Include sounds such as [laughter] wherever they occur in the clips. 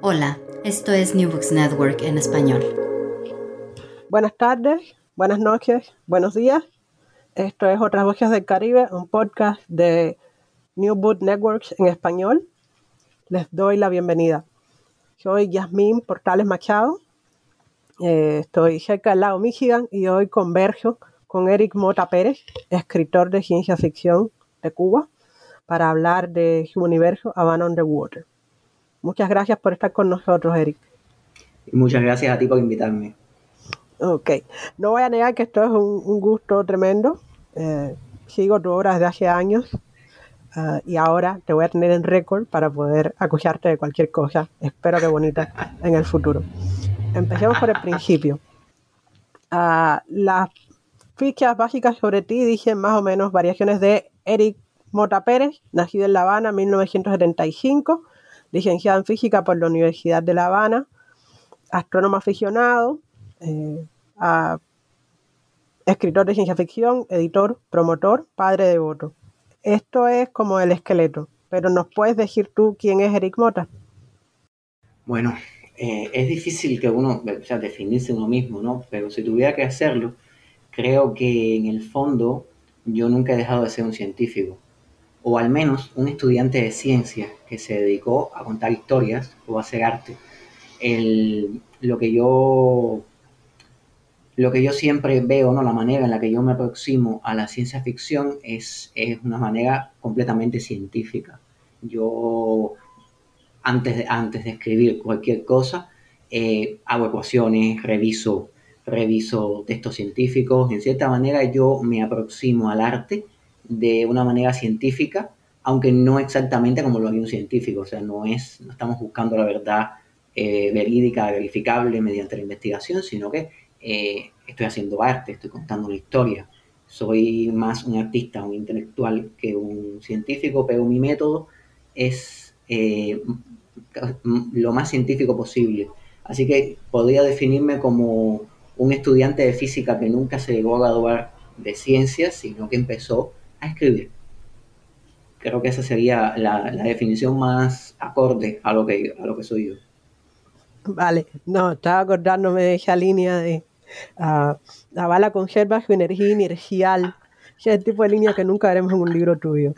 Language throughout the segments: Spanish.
Hola, esto es New Books Network en español. Buenas tardes, buenas noches, buenos días. Esto es Otras Voces del Caribe, un podcast de New Book Networks en español. Les doy la bienvenida. Soy Yasmín Portales Machado. Eh, estoy cerca del lago Michigan y hoy converso con Eric Mota Pérez, escritor de ciencia ficción de Cuba, para hablar de su universo Havana Underwater. Muchas gracias por estar con nosotros, Eric. Y muchas gracias a ti por invitarme. Ok, no voy a negar que esto es un, un gusto tremendo. Eh, sigo tu obra desde hace años uh, y ahora te voy a tener en récord para poder acusarte de cualquier cosa. Espero que bonita [laughs] en el futuro. Empecemos por el principio. Uh, las fichas básicas sobre ti dicen más o menos variaciones de Eric Mota Pérez, nacido en La Habana en 1975, licenciado en física por la Universidad de La Habana, astrónomo aficionado, eh, escritor de ciencia ficción, editor, promotor, padre devoto. Esto es como el esqueleto, pero ¿nos puedes decir tú quién es Eric Mota? Bueno, eh, es difícil que uno, sea, definirse uno mismo, ¿no? Pero si tuviera que hacerlo, creo que en el fondo yo nunca he dejado de ser un científico, o al menos un estudiante de ciencia que se dedicó a contar historias o a hacer arte. El, lo que yo lo que yo siempre veo, ¿no? la manera en la que yo me aproximo a la ciencia ficción es, es una manera completamente científica. Yo, antes de, antes de escribir cualquier cosa, eh, hago ecuaciones, reviso, reviso textos científicos. En cierta manera yo me aproximo al arte de una manera científica, aunque no exactamente como lo haría un científico. O sea, no, es, no estamos buscando la verdad eh, verídica, verificable mediante la investigación, sino que eh, estoy haciendo arte, estoy contando una historia. Soy más un artista, un intelectual que un científico, pero mi método es eh, lo más científico posible. Así que podría definirme como un estudiante de física que nunca se llegó a graduar de ciencias, sino que empezó a escribir. Creo que esa sería la, la definición más acorde a lo, que, a lo que soy yo. Vale, no, estaba acordándome de esa línea de uh, la bala conserva su energía inercial. Ese es el tipo de línea que nunca veremos en un libro tuyo.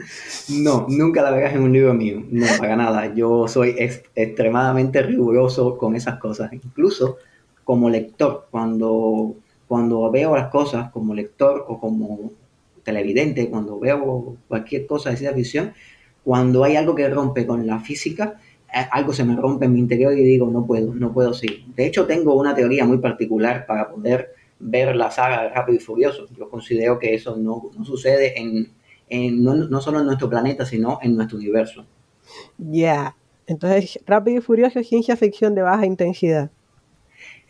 No, nunca la verás en un libro mío. No, para nada. Yo soy ex extremadamente riguroso con esas cosas. Incluso como lector, cuando, cuando veo las cosas como lector o como televidente, cuando veo cualquier cosa de ciencia ficción, cuando hay algo que rompe con la física, algo se me rompe en mi interior y digo, no puedo, no puedo seguir. De hecho, tengo una teoría muy particular para poder ver la saga de Rápido y Furioso. Yo considero que eso no, no sucede en, en no, no, solo en nuestro planeta, sino en nuestro universo. Ya, yeah. entonces Rápido y Furioso es ciencia ficción de baja intensidad.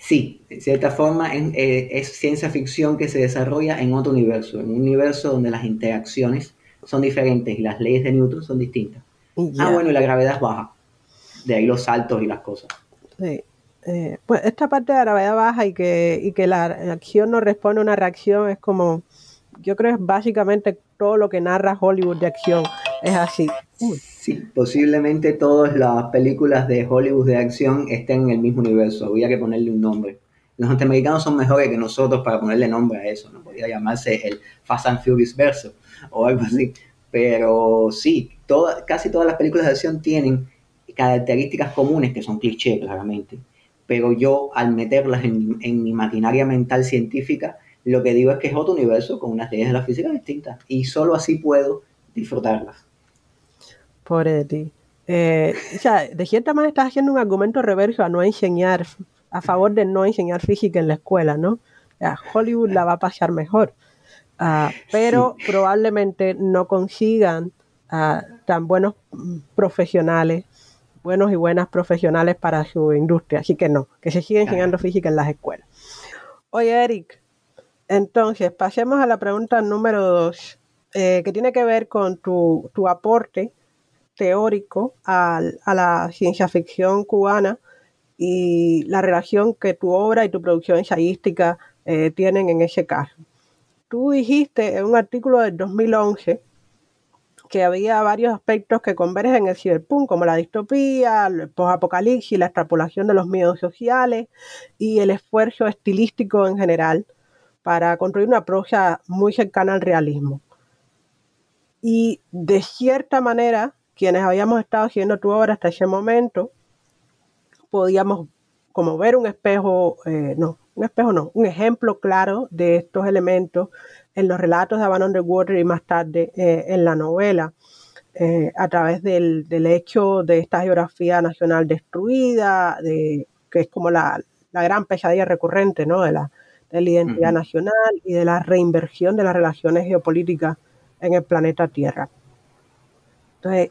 Sí, de cierta forma es, es ciencia ficción que se desarrolla en otro universo, en un universo donde las interacciones son diferentes y las leyes de Newton son distintas. Yeah. Ah, bueno, y la gravedad es baja de ahí los saltos y las cosas. Sí. Eh, pues esta parte de la gravedad baja y que, y que la acción no responde a una reacción es como, yo creo que es básicamente todo lo que narra Hollywood de acción es así. Sí, posiblemente todas las películas de Hollywood de acción estén en el mismo universo, habría que ponerle un nombre. Los norteamericanos son mejores que nosotros para ponerle nombre a eso, no podría llamarse el Fast and Furious verso o algo así. Pero sí, casi todas las películas de acción tienen características comunes que son clichés, claramente, pero yo al meterlas en, en, mi maquinaria mental científica, lo que digo es que es otro universo con unas leyes de la física distintas y solo así puedo disfrutarlas. Por ti. Eh, o sea, de cierta manera estás haciendo un argumento reverso a no enseñar, a favor de no enseñar física en la escuela, ¿no? Hollywood la va a pasar mejor, uh, pero probablemente no consigan uh, tan buenos profesionales, buenos y buenas profesionales para su industria. Así que no, que se siga enseñando física en las escuelas. Oye, Eric, entonces pasemos a la pregunta número dos, eh, que tiene que ver con tu, tu aporte teórico a, a la ciencia ficción cubana y la relación que tu obra y tu producción ensayística eh, tienen en ese caso. Tú dijiste en un artículo del 2011 que había varios aspectos que convergen en el ciberpunk, como la distopía, el posapocalipsis, la extrapolación de los miedos sociales y el esfuerzo estilístico en general para construir una prosa muy cercana al realismo. Y de cierta manera, quienes habíamos estado haciendo tu obra hasta ese momento, podíamos como ver un espejo, eh, no, un espejo no, un ejemplo claro de estos elementos en los relatos de Van Underwater y más tarde eh, en la novela, eh, a través del, hecho de esta geografía nacional destruida, de, que es como la, gran pesadilla recurrente ¿no? de, la, de la identidad nacional y de la reinversión de las relaciones geopolíticas en el planeta Tierra. Entonces,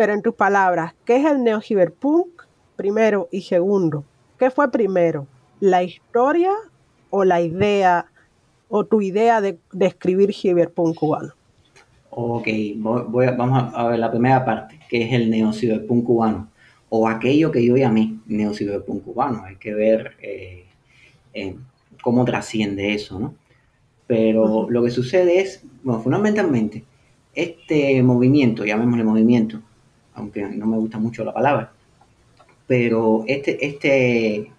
pero en tus palabras, ¿qué es el neociberpunk? Primero y segundo, ¿qué fue primero? ¿La historia o la idea o tu idea de, escribir ciberpunk cubano? Ok, voy, vamos a ver la primera parte, que es el neociberpunk cubano, o aquello que yo llamé neociberpunk cubano. Hay que ver eh, eh, cómo trasciende eso, ¿no? Pero lo que sucede es, bueno, fundamentalmente, este movimiento, llamémosle movimiento, aunque no me gusta mucho la palabra, pero este, este,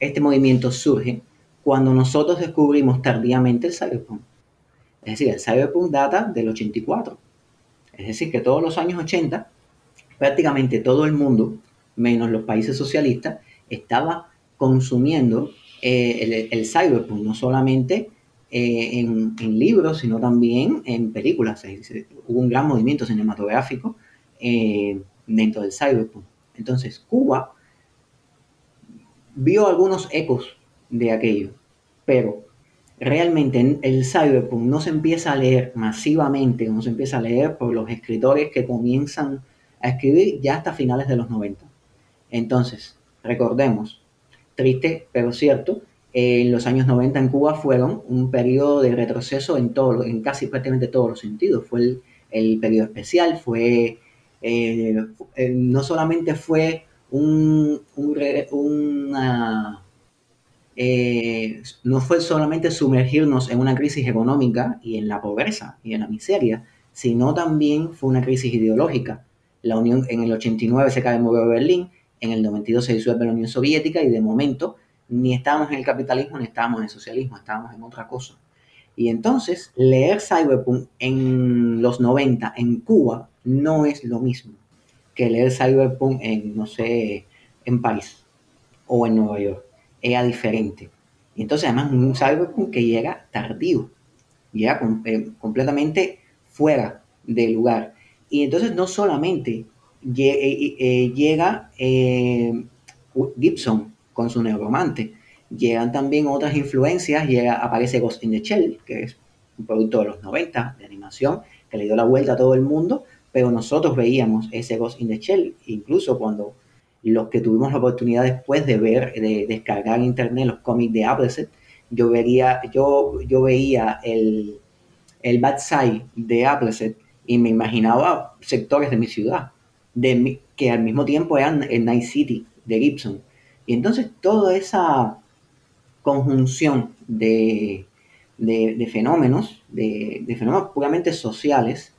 este movimiento surge cuando nosotros descubrimos tardíamente el cyberpunk. Es decir, el cyberpunk data del 84. Es decir, que todos los años 80, prácticamente todo el mundo, menos los países socialistas, estaba consumiendo eh, el, cyberpunk, no solamente eh, en, libros, sino también en películas. hubo un gran movimiento cinematográfico eh, dentro del cyberpunk. Entonces, Cuba vio algunos ecos de aquello, pero realmente el cyberpunk no se empieza a leer masivamente, no se empieza a leer por los escritores que comienzan a escribir ya hasta finales de los 90. Entonces, recordemos, triste pero cierto, en los años 90 en Cuba fueron un periodo de retroceso en, todo, en casi prácticamente todos los sentidos. Fue el, el periodo especial, fue eh, eh, no solamente fue un, una, eh, no fue solamente sumergirnos en una crisis económica y en la pobreza y en la miseria, sino también fue una crisis ideológica. La Unión en el 89 se cae el muro de Berlín, en el 92 se disuelve la Unión Soviética y de momento ni estábamos en el capitalismo ni estábamos en el socialismo, estábamos en otra cosa. Y entonces leer Cyberpunk en los 90 en Cuba no es lo mismo que leer Cyberpunk en, no sé, en París o en Nueva York. Era diferente. Y entonces, además, un Cyberpunk que llega tardío, llega eh, completamente fuera del lugar. Y entonces, no solamente eh, eh, llega Gibson con su neuromante, llegan también otras influencias, llega, aparece Ghost in the Shell, que es un producto de los 90 de animación, que le dio la vuelta a todo el mundo, pero nosotros veíamos ese Ghost in the Shell, incluso cuando los que tuvimos la oportunidad después de ver, de descargar en internet los cómics de Appleset, yo, vería, yo, yo veía el, el bad side de Appleset y me imaginaba sectores de mi ciudad, de que al mismo tiempo eran el Night City de Gibson. Y entonces toda esa conjunción de, de, fenómenos, de, de, fenómenos puramente sociales,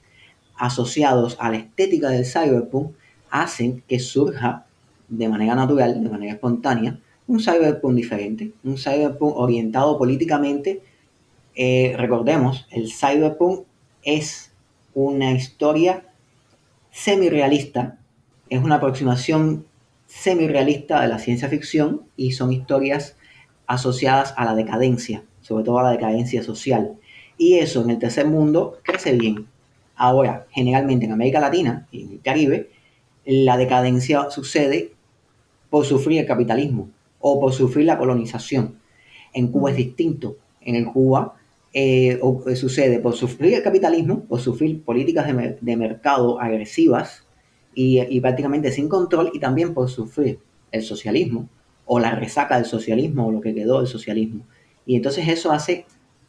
asociados a la estética del cyberpunk hacen que surja de manera natural, de manera espontánea, un cyberpunk diferente, un cyberpunk orientado políticamente. Eh, recordemos, el cyberpunk es una historia semi-realista es una aproximación semi-realista de la ciencia ficción y son historias asociadas a la decadencia, sobre todo a la decadencia social. Y eso en el tercer mundo crece bien. Ahora, generalmente en América Latina y en el Caribe, la decadencia sucede por sufrir el capitalismo o por sufrir la colonización. En Cuba es distinto. En el Cuba eh, eh, sucede por sufrir el capitalismo, por sufrir políticas de, mercado agresivas y, y, prácticamente sin control, y también por sufrir el socialismo o la resaca del socialismo o lo que quedó del socialismo. Y entonces eso hace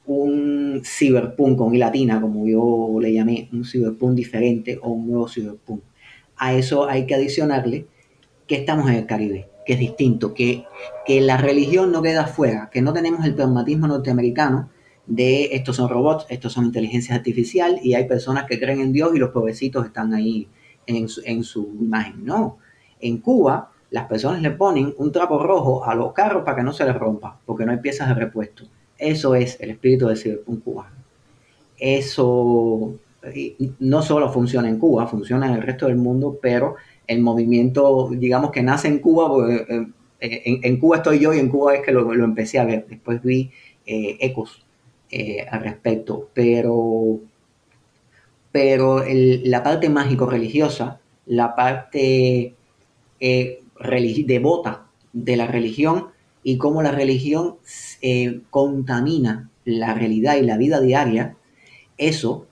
un cyberpunk con I latina, como yo le llamé, un cyberpunk diferente o un nuevo cyberpunk. A eso hay que adicionarle que estamos en el Caribe, que es distinto, que, que la religión no queda fuera, que no tenemos el pragmatismo norteamericano de estos son robots, estos son inteligencia artificial y hay personas que creen en Dios y los pobrecitos están ahí en su, en su imagen. No, en Cuba las personas le ponen un trapo rojo a los carros para que no se les rompa, porque no hay piezas de repuesto. Eso es el espíritu de Cyberpunk cubano. Eso no solo funciona en Cuba, funciona en el resto del mundo, pero el movimiento, digamos que nace en Cuba, eh, eh, en, Cuba estoy yo y en Cuba es que lo, empecé a ver. Después vi eh, ecos al respecto, pero, pero la parte mágico-religiosa, la parte devota de la religión y cómo la religión contamina la realidad y la vida diaria, eso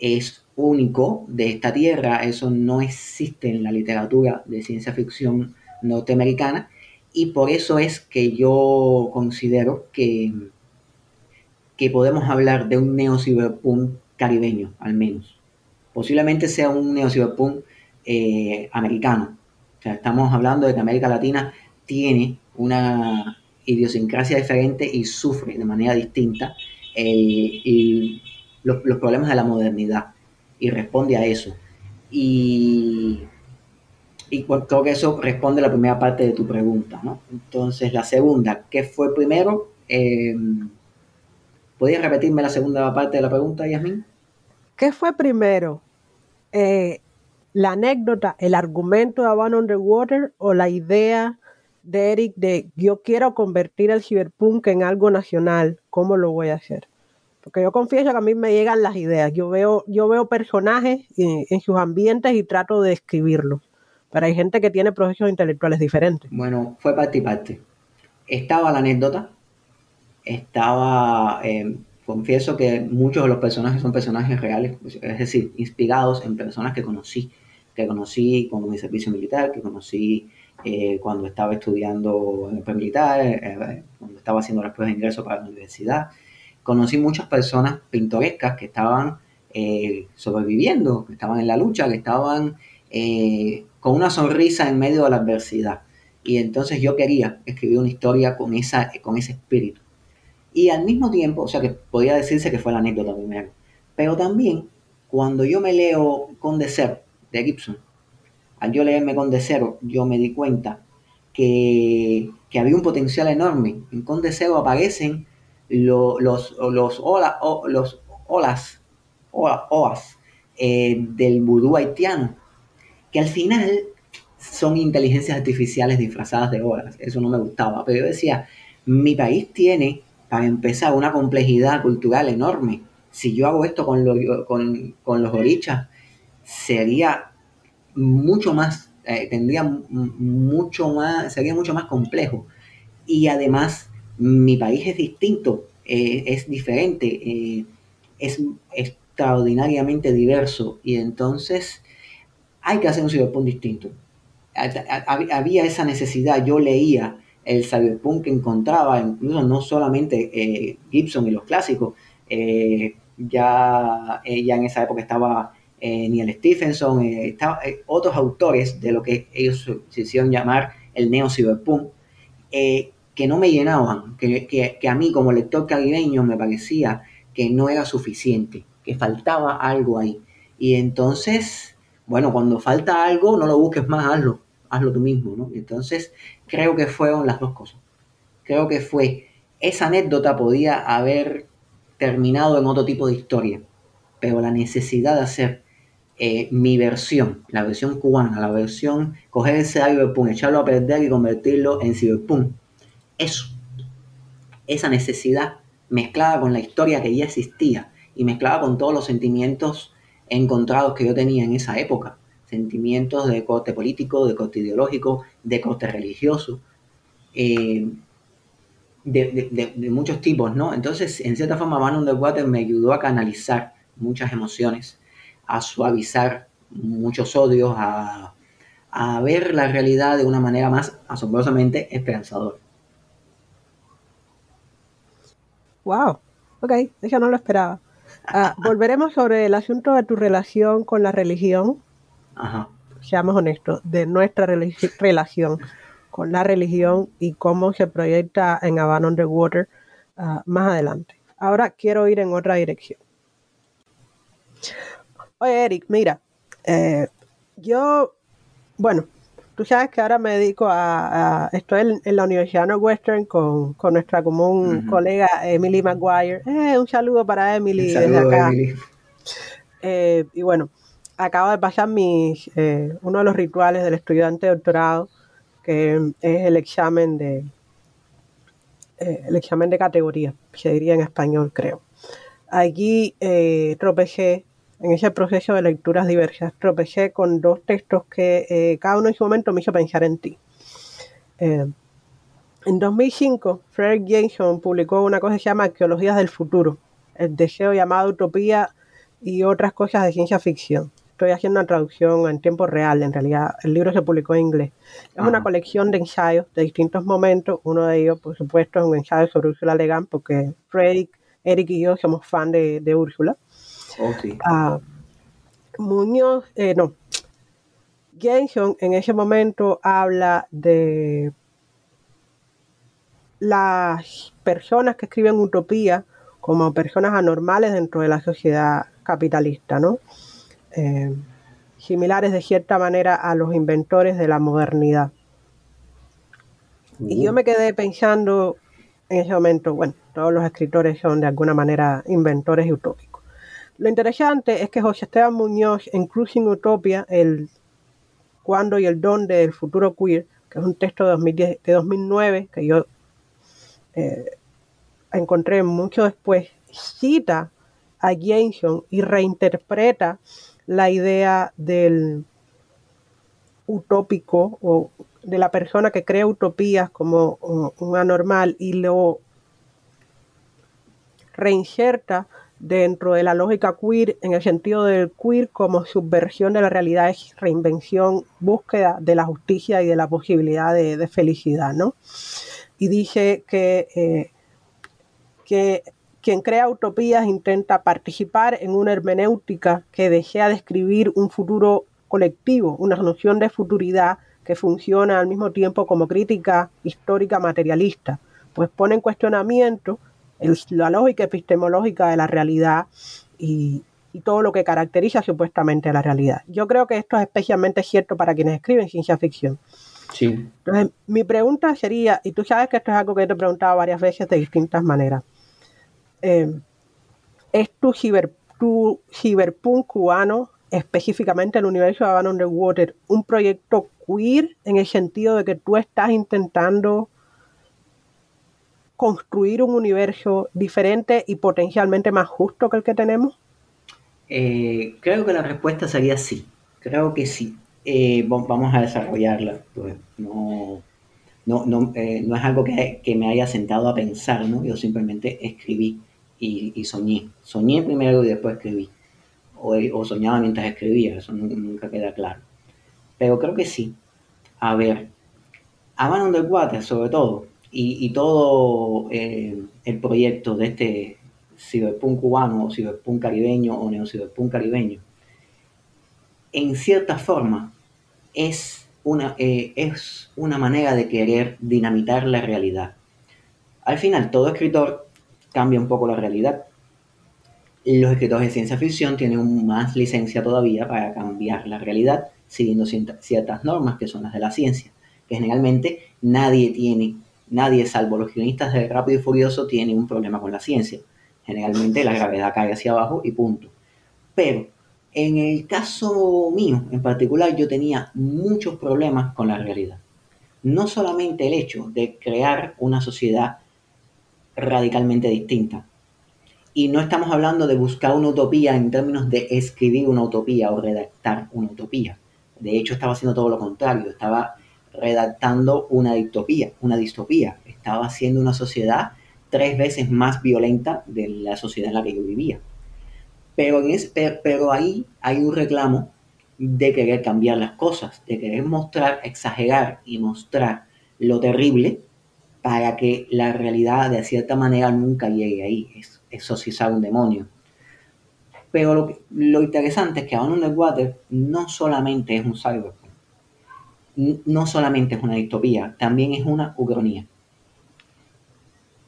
es único de esta tierra, eso no existe en la literatura de ciencia ficción norteamericana y por eso es que yo considero que, que podemos hablar de un neo-cyberpunk caribeño, al menos. Posiblemente sea un neo-cyberpunk eh, americano. Estamos hablando de que América Latina tiene una idiosincrasia diferente y sufre de manera distinta los, problemas de la modernidad y responde a eso. Y, creo que eso responde a la primera parte de tu pregunta, ¿no? Entonces, la segunda, ¿qué fue primero? Eh, ¿Podrías repetirme la segunda parte de la pregunta, Yasmin? ¿Qué fue primero? Eh, ¿La anécdota, el argumento de Van Underwater o la idea de Eric de yo quiero convertir el cyberpunk en algo nacional? ¿Cómo lo voy a hacer? Porque yo confieso que a mí me llegan las ideas. Yo veo, yo veo personajes en, sus ambientes y trato de escribirlos. Pero hay gente que tiene procesos intelectuales diferentes. Bueno, fue parte y parte. Estaba la anécdota. Estaba. Eh, confieso que muchos de los personajes son personajes reales, es decir, inspirados en personas que conocí. Que conocí cuando mi servicio militar, que conocí eh, cuando estaba estudiando en el pre-militar, eh, cuando estaba haciendo las pruebas de ingreso para la universidad conocí muchas personas pintorescas que estaban eh, sobreviviendo, que estaban en la lucha, que estaban eh, con una sonrisa en medio de la adversidad. Y entonces yo quería escribir una historia con, esa, con ese espíritu. Y al mismo tiempo, o sea que podría decirse que fue la anécdota primero, pero también cuando yo me leo Conde Cero de Gibson, al yo leerme Conde Cero, yo me di cuenta que, que había un potencial enorme. En Conde Cero aparecen los, los, ola, los olas, oas eh, del vudú haitiano, que al final son inteligencias artificiales disfrazadas de olas. Eso no me gustaba, pero yo decía, mi país tiene, para empezar, una complejidad cultural enorme. Si yo hago esto con, con, con los orichas, sería mucho más, eh, tendría mucho más, sería mucho más complejo. Y además mi país es distinto, eh, es diferente, eh, es extraordinariamente diverso y entonces hay que hacer un cyberpunk distinto. Había esa necesidad, yo leía el cyberpunk que encontraba, incluso no solamente Gibson y los clásicos, ya, ya en esa época estaba Neil Stephenson, estaba, otros autores de lo que ellos se hicieron llamar el neo-cyberpunk, que no me llenaban, que, a mí como lector caribeño me parecía que no era suficiente, que faltaba algo ahí. Y entonces, bueno, cuando falta algo, no lo busques más, hazlo, hazlo tú mismo, ¿no? Entonces, creo que fueron las dos cosas. Creo que fue, esa anécdota podía haber terminado en otro tipo de historia, pero la necesidad de hacer eh, mi versión, la versión cubana, la versión, coger ese cyberpunk, echarlo a perder y convertirlo en cyberpunk. Eso, esa necesidad mezclada con la historia que ya existía y mezclada con todos los sentimientos encontrados que yo tenía en esa época. Sentimientos de corte político, de corte ideológico, de corte religioso, eh, de, muchos tipos, ¿no? Entonces, en cierta forma, Man on the Water me ayudó a canalizar muchas emociones, a suavizar muchos odios, a, a ver la realidad de una manera más asombrosamente esperanzadora. Wow, ok, eso no lo esperaba. Ah, [laughs] volveremos sobre el asunto de tu relación con la religión. Ajá. Seamos honestos, de nuestra relación con la religión y cómo se proyecta en Havana Underwater uh, más adelante. Ahora quiero ir en otra dirección. Oye, Eric, mira, eh, yo, bueno, tú sabes que ahora me dedico a, estoy en, la Universidad Northwestern con, con nuestra común colega Emily Maguire. Eh, un saludo para Emily desde acá. Eh, y bueno, acabo de pasar mis, eh, uno de los rituales del estudiante de doctorado, que es el examen de el examen de categoría, se diría en español, creo. Allí tropecé en ese proceso de lecturas diversas, tropecé con dos textos que eh, cada uno en su momento me hizo pensar en ti. Eh, en 2005, Frederick Jameson publicó una cosa que se llama Arqueologías del Futuro, el deseo llamado Utopía y otras cosas de ciencia ficción. Estoy haciendo una traducción en tiempo real, en realidad el libro se publicó en inglés. Es una colección de ensayos de distintos momentos, uno de ellos, por supuesto, es un ensayo sobre Úrsula Legan, porque Frederick, Eric y yo somos fan de, de Úrsula. Ah, Muñoz, eh, no, Jenson en ese momento habla de las personas que escriben utopía como personas anormales dentro de la sociedad capitalista, ¿no? Eh, similares de cierta manera a los inventores de la modernidad. Y yo uh. me quedé pensando en ese momento, bueno, todos los escritores son de alguna manera inventores y utópicos. Lo interesante es que José Esteban Muñoz en Cruising Utopia, el cuándo y el dónde del futuro queer, que es un texto de, 2010, de 2009 que yo eh, encontré mucho después, cita a Jameson y reinterpreta la idea del utópico o de la persona que crea utopías como un anormal y lo reinserta dentro de la lógica queer, en el sentido del queer como subversión de la realidad, es reinvención, búsqueda de la justicia y de la posibilidad de, felicidad, ¿no? Y dice que, eh, que quien crea utopías intenta participar en una hermenéutica que desea describir un futuro colectivo, una noción de futuridad que funciona al mismo tiempo como crítica histórica materialista, pues pone en cuestionamiento la lógica epistemológica de la realidad y, todo lo que caracteriza supuestamente a la realidad. Yo creo que esto es especialmente cierto para quienes escriben ciencia ficción. Sí. Entonces, mi pregunta sería, y tú sabes que esto es algo que te he preguntado varias veces de distintas maneras, eh, ¿es tu, ciber, tu ciberpunk cubano, específicamente el universo de Havana Underwater, un proyecto queer en el sentido de que tú estás intentando construir un universo diferente y potencialmente más justo que el que tenemos? Eh, creo que la respuesta sería sí. Creo que sí. Eh, vamos a desarrollarla. Pues, no, no, eh, no, es algo que, que, me haya sentado a pensar, ¿no? Yo simplemente escribí y, soñé. Soñé primero y después escribí. O, o soñaba mientras escribía, eso nunca queda claro. Pero creo que sí. A ver, Havana Underwater, sobre todo, y, todo eh, el proyecto de este ciberpunk cubano o ciberpunk caribeño o neociberpunk caribeño, en cierta forma es una, eh, es una manera de querer dinamitar la realidad. Al final, todo escritor cambia un poco la realidad. Los escritores de ciencia ficción tienen más licencia todavía para cambiar la realidad, siguiendo ciertas normas que son las de la ciencia, que generalmente nadie tiene Nadie, salvo los guionistas de Rápido y Furioso, tiene un problema con la ciencia. Generalmente la gravedad cae hacia abajo y punto. Pero En el caso mío en particular, yo tenía muchos problemas con la realidad. No solamente el hecho de crear una sociedad radicalmente distinta. Y no estamos hablando de buscar una utopía en términos de escribir una utopía o redactar una utopía. De hecho, estaba haciendo todo lo contrario. Estaba redactando una distopía, una distopía. Estaba haciendo una sociedad tres veces más violenta de la sociedad en la que yo vivía. Pero, en pero ahí hay un reclamo de querer cambiar las cosas, de querer mostrar, exagerar y mostrar lo terrible para que la realidad de cierta manera nunca llegue ahí. Es exorcizar un demonio. Pero lo, interesante es que Aún Underwater no solamente es un cyberpunk, no solamente es una distopía, también es una ucronía.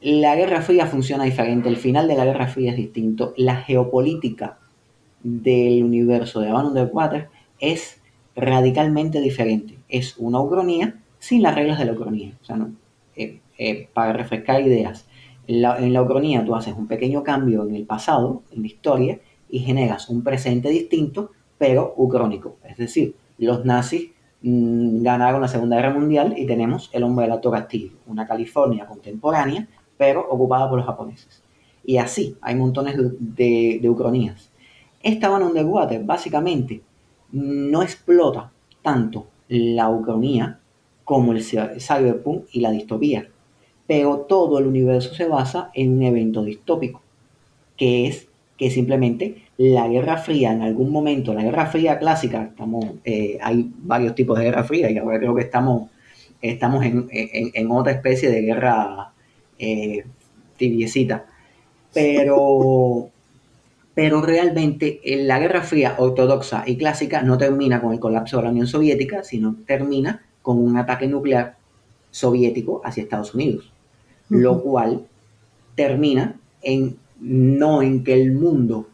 La Guerra Fría funciona diferente, el final de la Guerra Fría es distinto, la geopolítica del universo de Aún Underwater es radicalmente diferente. Es una ucronía sin las reglas de la ucronía. O sea, eh, eh, para refrescar ideas. En la, Ucronía tú haces un pequeño cambio en el pasado, en la historia, y generas un presente distinto, pero ucrónico. Es decir, los nazis mmm, ganaron la Segunda Guerra Mundial y tenemos el hombre del alto castillo, una California contemporánea, pero ocupada por los japoneses. Y así, hay montones de, de, de ucronías. Esta Van Underwater básicamente no explota tanto la ucronía como el cyberpunk y la distopía pero todo el universo se basa en un evento distópico, que es que simplemente la Guerra Fría en algún momento, la Guerra Fría clásica, estamos, eh, hay varios tipos de Guerra Fría y ahora creo que estamos, estamos en, en, en otra especie de guerra eh, tibiecita, pero, pero realmente eh, la Guerra Fría ortodoxa y clásica no termina con el colapso de la Unión Soviética, sino termina con un ataque nuclear soviético hacia Estados Unidos lo cual termina en no en que el mundo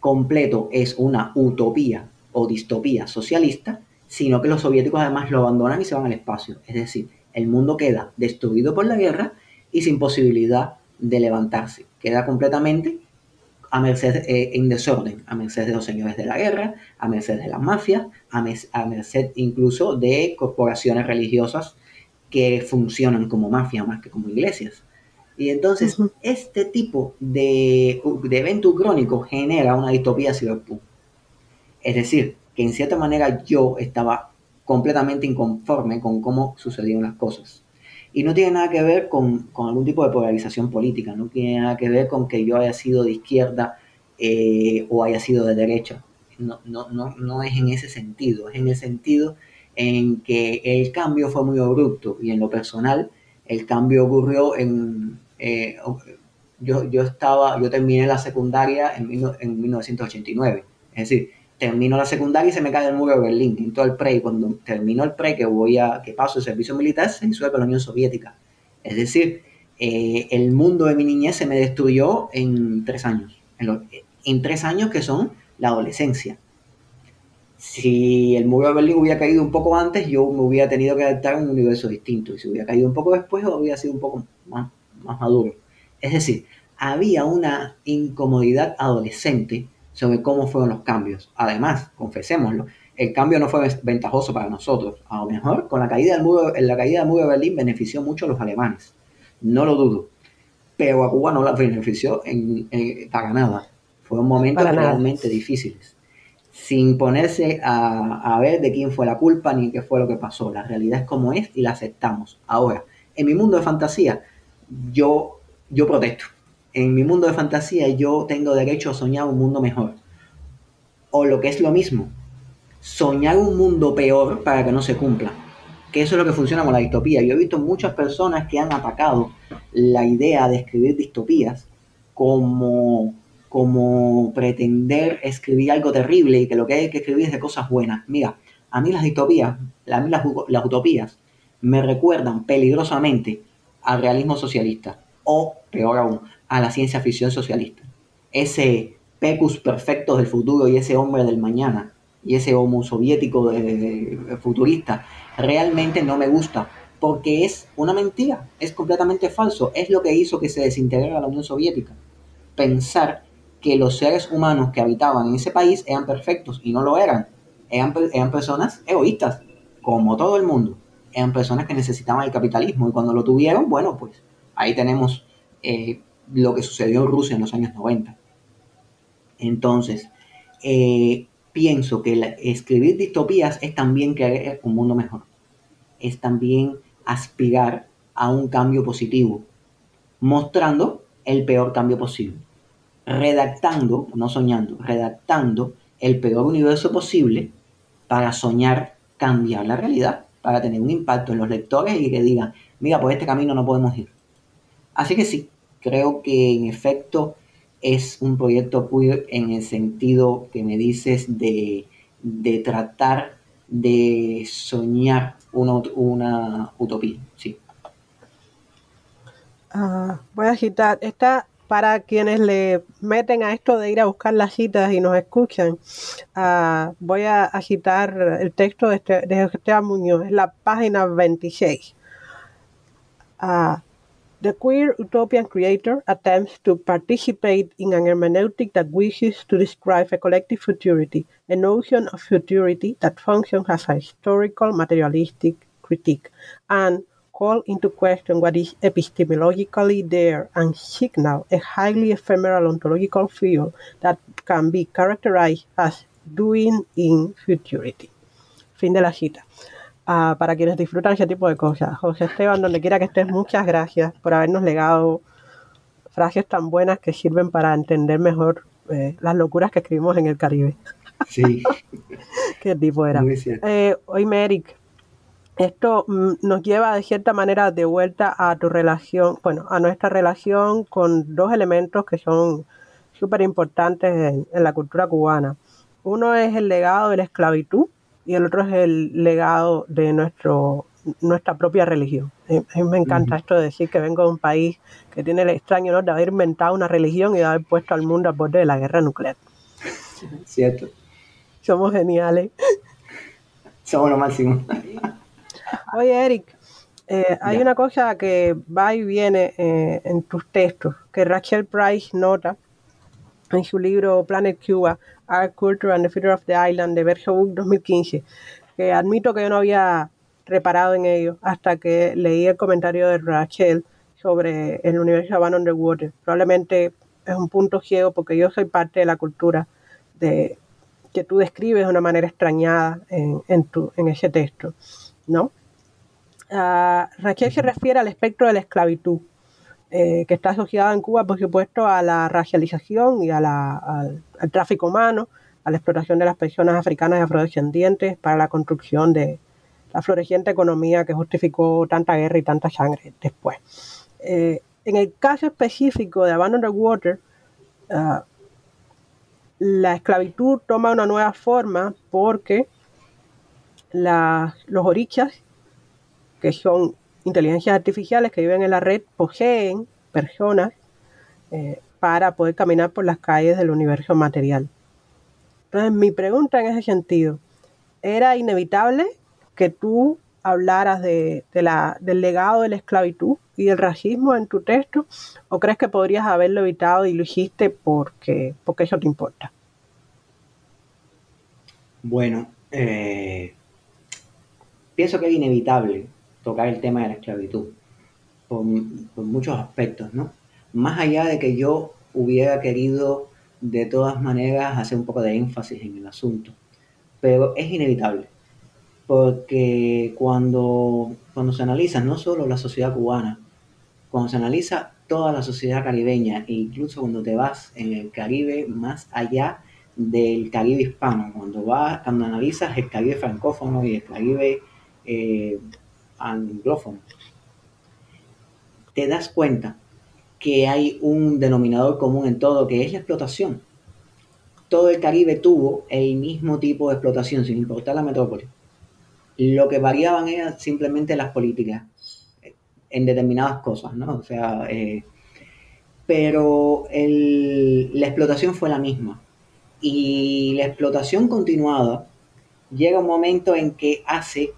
completo es una utopía o distopía socialista, sino que los soviéticos además lo abandonan y se van al espacio. Es decir, el mundo queda destruido por la guerra y sin posibilidad de levantarse. Queda completamente a merced, eh, en desorden, a merced de los señores de la guerra, a merced de las mafias, a, a merced incluso de corporaciones religiosas que funcionan como mafia más que como iglesias. Y entonces uh -huh. este tipo de, de, evento crónico genera una distopía cyberpunk. Es decir, que en cierta manera yo estaba completamente inconforme con cómo sucedían las cosas. Y no tiene nada que ver con, con algún tipo de polarización política, no tiene nada que ver con que yo haya sido de izquierda eh, o haya sido de derecha. No, no, no, no es en ese sentido, es en el sentido en que el cambio fue muy abrupto y en lo personal el cambio ocurrió en... Eh, yo, yo, estaba, yo terminé la secundaria en, en 1989, es decir, termino la secundaria y se me cae el muro de Berlín, todo el pre, y cuando termino el pre, que voy a, que paso el servicio militar, se disuelve la Unión Soviética. Es decir, eh, el mundo de mi niñez se me destruyó en tres años, en tres años que son la adolescencia si el muro de Berlín hubiera caído un poco antes, yo me hubiera tenido que adaptar a un universo distinto. Y si hubiera caído un poco después, hubiera sido un poco más, más maduro. Es decir, había una incomodidad adolescente sobre cómo fueron los cambios. Además, confesémoslo, el cambio no fue ventajoso para nosotros. A lo mejor con la caída del muro, la caída del muro de Berlín benefició mucho a los alemanes. No lo dudo. Pero a Cuba no la benefició en, en, para nada. Fueron momentos realmente difíciles sin ponerse a, a, ver de quién fue la culpa ni qué fue lo que pasó. La realidad es como es y la aceptamos. Ahora, en mi mundo de fantasía, yo, yo protesto. En mi mundo de fantasía yo tengo derecho a soñar un mundo mejor. O lo que es lo mismo, soñar un mundo peor para que no se cumpla. Que eso es lo que funciona con la distopía. Yo he visto muchas personas que han atacado la idea de escribir distopías como como pretender escribir algo terrible y que lo que hay que escribir es de cosas buenas. Mira, a mí las distopías, a mí las, utopías, me recuerdan peligrosamente al realismo socialista o, peor aún, a la ciencia ficción socialista. Ese pecus perfecto del futuro y ese hombre del mañana y ese homo soviético futurista realmente no me gusta porque es una mentira, es completamente falso, es lo que hizo que se desintegrara la Unión Soviética. Pensar que los seres humanos que habitaban en ese país eran perfectos y no lo eran. Eran, eran personas egoístas, como todo el mundo. Eran personas que necesitaban el capitalismo y cuando lo tuvieron, bueno, pues ahí tenemos eh, lo que sucedió en Rusia en los años 90. Entonces, eh, pienso que escribir distopías es también crear un mundo mejor. Es también aspirar a un cambio positivo, mostrando el peor cambio posible. Redactando, no soñando, redactando el peor universo posible para soñar cambiar la realidad, para tener un impacto en los lectores y que digan, mira, por este camino no podemos ir. Así que sí, creo que en efecto es un proyecto queer en el sentido que me dices de, tratar de soñar una, utopía, sí. Ah, voy a citar, esta para quienes le meten a esto de ir a buscar las citas y nos escuchan, ah, voy a, citar el texto de, este, Esteban Muñoz, la página 26. The queer utopian creator attempts to participate in an hermeneutic that wishes to describe a collective futurity, a notion of futurity that functions as a historical materialistic critique, and call into question what is epistemologically there and signal a highly ephemeral ontological field that can be characterized as doing in futurity. Fin de la cita. para quienes disfrutan ese tipo de cosas. José Esteban, donde quiera que estés, muchas gracias por habernos legado frases tan buenas que sirven para entender mejor eh, las locuras que escribimos en el Caribe. Sí. [laughs] ¿Qué tipo era? Eh, oye, Eric, esto mm, nos lleva de cierta manera de vuelta a tu relación, bueno, a nuestra relación con dos elementos que son súper importantes en, en la cultura cubana. Uno es el legado de la esclavitud, y el otro es el legado de nuestro, nuestra propia religión. A mí me encanta esto de decir que vengo de un país que tiene el extraño honor de haber inventado una religión y de haber puesto al mundo a borde de la guerra nuclear. Cierto. Somos geniales. Somos lo máximo. [laughs] Oye, Eric, eh, hay una cosa que va y viene eh, en tus textos, que Rachel Price nota en su libro Planet Cuba, Art, Culture and the Future of the Island de Berge Book 2015, que admito que yo no había reparado en ello hasta que leí el comentario de Rachel sobre el universo de Van Underwater. Probablemente es un punto ciego porque yo soy parte de la cultura de, que tú describes de una manera extrañada en, en, tu, en ese texto, ¿no? Uh, Rachel se refiere al espectro de la esclavitud, eh, que está asociada en Cuba, por supuesto, a la racialización y a la, al, tráfico humano, a la explotación de las personas africanas y afrodescendientes para la construcción de la floreciente economía que justificó tanta guerra y tanta sangre después. Eh, en el caso específico de Abandon the Water, uh, la esclavitud toma una nueva forma porque la, los orichas, que son inteligencias artificiales que viven en la red poseen personas eh, para poder caminar por las calles del universo material. Entonces, mi pregunta en ese sentido, ¿era inevitable que tú hablaras de, la, del legado de la esclavitud y del racismo en tu texto? ¿O crees que podrías haberlo evitado y lo hiciste porque, porque eso te importa? Bueno, eh, pienso que es inevitable el tema de la esclavitud, por, muchos aspectos, ¿no? Más allá de que yo hubiera querido de todas maneras hacer un poco de énfasis en el asunto, pero es inevitable, porque cuando, cuando se analiza no solo la sociedad cubana, cuando se analiza toda la sociedad caribeña, e incluso cuando te vas en el Caribe más allá del Caribe hispano, cuando vas, cuando analizas el Caribe francófono y el Caribe eh, anglófono, te das cuenta que hay un denominador común en todo, que es la explotación. Todo el Caribe tuvo el mismo tipo de explotación, sin importar la metrópoli. Lo que variaban eran simplemente las políticas en determinadas cosas, ¿no? O sea, eh, pero la explotación fue la misma. Y la explotación continuada llega un momento en que hace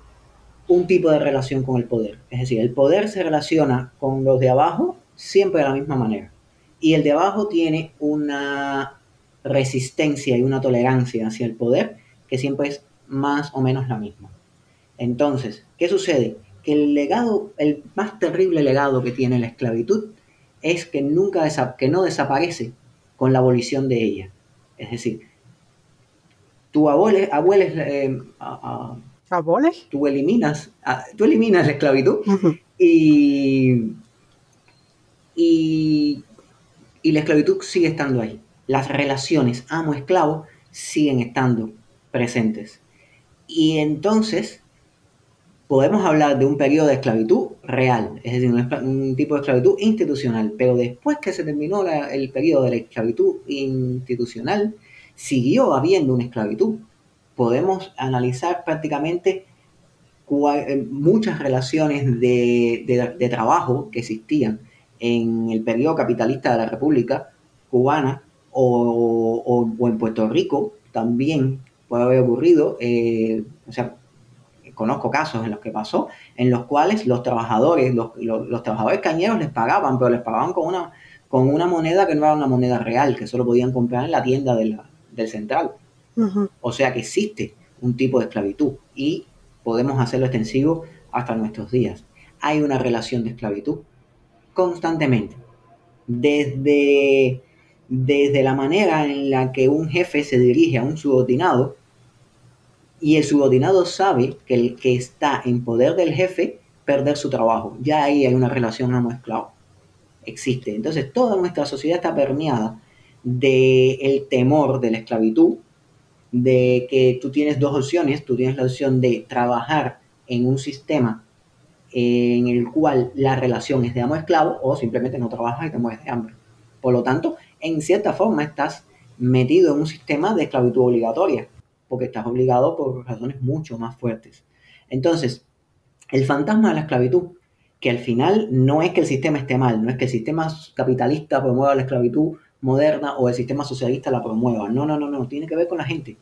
un tipo de relación con el poder. Es decir, el poder se relaciona con los de abajo siempre de la misma manera. Y el de abajo tiene una resistencia y una tolerancia hacia el poder que siempre es más o menos la misma. Entonces, ¿qué sucede? Que el legado, el más terrible legado que tiene la esclavitud es que nunca que no desaparece con la abolición de ella. Es decir, tu abuelo, eh, tú eliminas, tú eliminas la esclavitud y, y, y la esclavitud sigue estando ahí. Las relaciones amo-esclavo siguen estando presentes. Y entonces podemos hablar de un periodo de esclavitud real, es decir, un, tipo de esclavitud institucional, pero después que se terminó el periodo de la esclavitud institucional, siguió habiendo una esclavitud. Podemos analizar prácticamente eh, muchas relaciones de, trabajo que existían en el periodo capitalista de la República Cubana o, en Puerto Rico también puede haber ocurrido, eh, o sea, conozco casos en los que pasó, en los cuales los trabajadores, los, trabajadores cañeros les pagaban, pero les pagaban con una, con una moneda que no era una moneda real, que solo podían comprar en la tienda del central. O sea que existe un tipo de esclavitud y podemos hacerlo extensivo hasta nuestros días. Hay una relación de esclavitud constantemente. Desde, desde la manera en la que un jefe se dirige a un subordinado, y el subordinado sabe que el que está en poder del jefe perder su trabajo. Ya ahí hay una relación amo-esclavo. Existe. Entonces toda nuestra sociedad está permeada del el temor de la esclavitud, de que tú tienes dos opciones. Tú tienes la opción de trabajar en un sistema en el cual la relación es de amo-esclavo o simplemente no trabajas y te mueres de hambre. Por lo tanto, en cierta forma estás metido en un sistema de esclavitud obligatoria porque estás obligado por razones mucho más fuertes. Entonces, el fantasma de la esclavitud, que al final no es que el sistema esté mal, no es que el sistema capitalista promueva la esclavitud moderna o el sistema socialista la promueva. No, no, no, no, tiene que ver con la gente.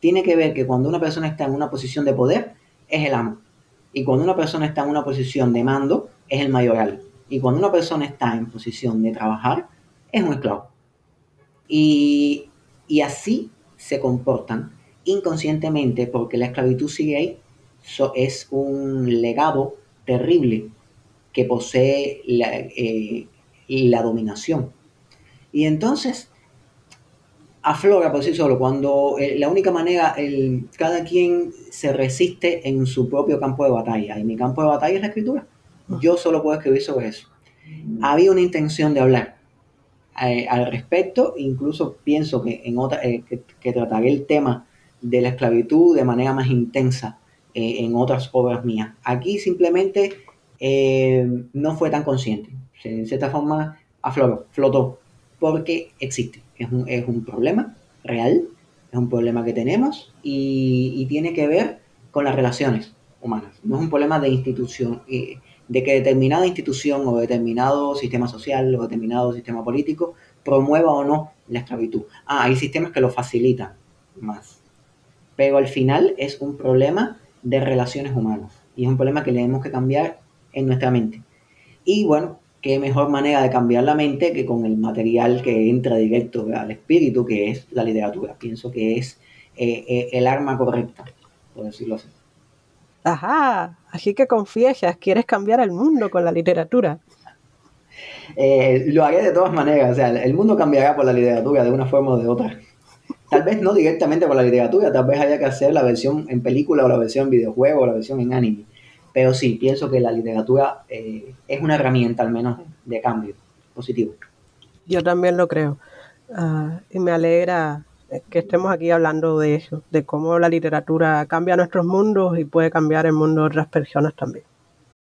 Tiene que ver que cuando una persona está en una posición de poder, es el amo. Y cuando una persona está en una posición de mando, es el mayoral. Y cuando una persona está en posición de trabajar, es un esclavo. Y, y así se comportan inconscientemente, porque la esclavitud sigue ahí, es un legado terrible que posee la, eh, la dominación. Y entonces aflora por sí solo, cuando eh, la única manera, el, cada quien se resiste en su propio campo de batalla, y mi campo de batalla es la escritura. Yo solo puedo escribir sobre eso. Había una intención de hablar eh, al respecto, incluso pienso que en otra, que trataré el tema de la esclavitud de manera más intensa eh, en otras obras mías. Aquí simplemente eh, no fue tan consciente. En cierta forma afloró, flotó, porque existe. Es un, es un problema real, es un problema que tenemos y, tiene que ver con las relaciones humanas. No es un problema de institución, eh, de que determinada institución o determinado sistema social o determinado sistema político promueva o no la esclavitud. Ah, hay sistemas que lo facilitan más pero al final es un problema de relaciones humanas y es un problema que tenemos que cambiar en nuestra mente. Y bueno, qué mejor manera de cambiar la mente que con el material que entra directo al espíritu, que es la literatura. Pienso que es eh, eh, el arma correcta, por decirlo así. Ajá, así que confiesas, quieres cambiar el mundo con la literatura. Eh, lo haré de todas maneras, o sea, el mundo cambiará por la literatura de una forma o de otra. Tal vez no directamente con la literatura, tal vez haya que hacer la versión en película o la versión en videojuego o la versión en anime. Pero sí, pienso que la literatura eh, es una herramienta al menos de, cambio positivo. Yo también lo creo. Ah, y me alegra que estemos aquí hablando de eso, de cómo la literatura cambia nuestros mundos y puede cambiar el mundo de otras personas también.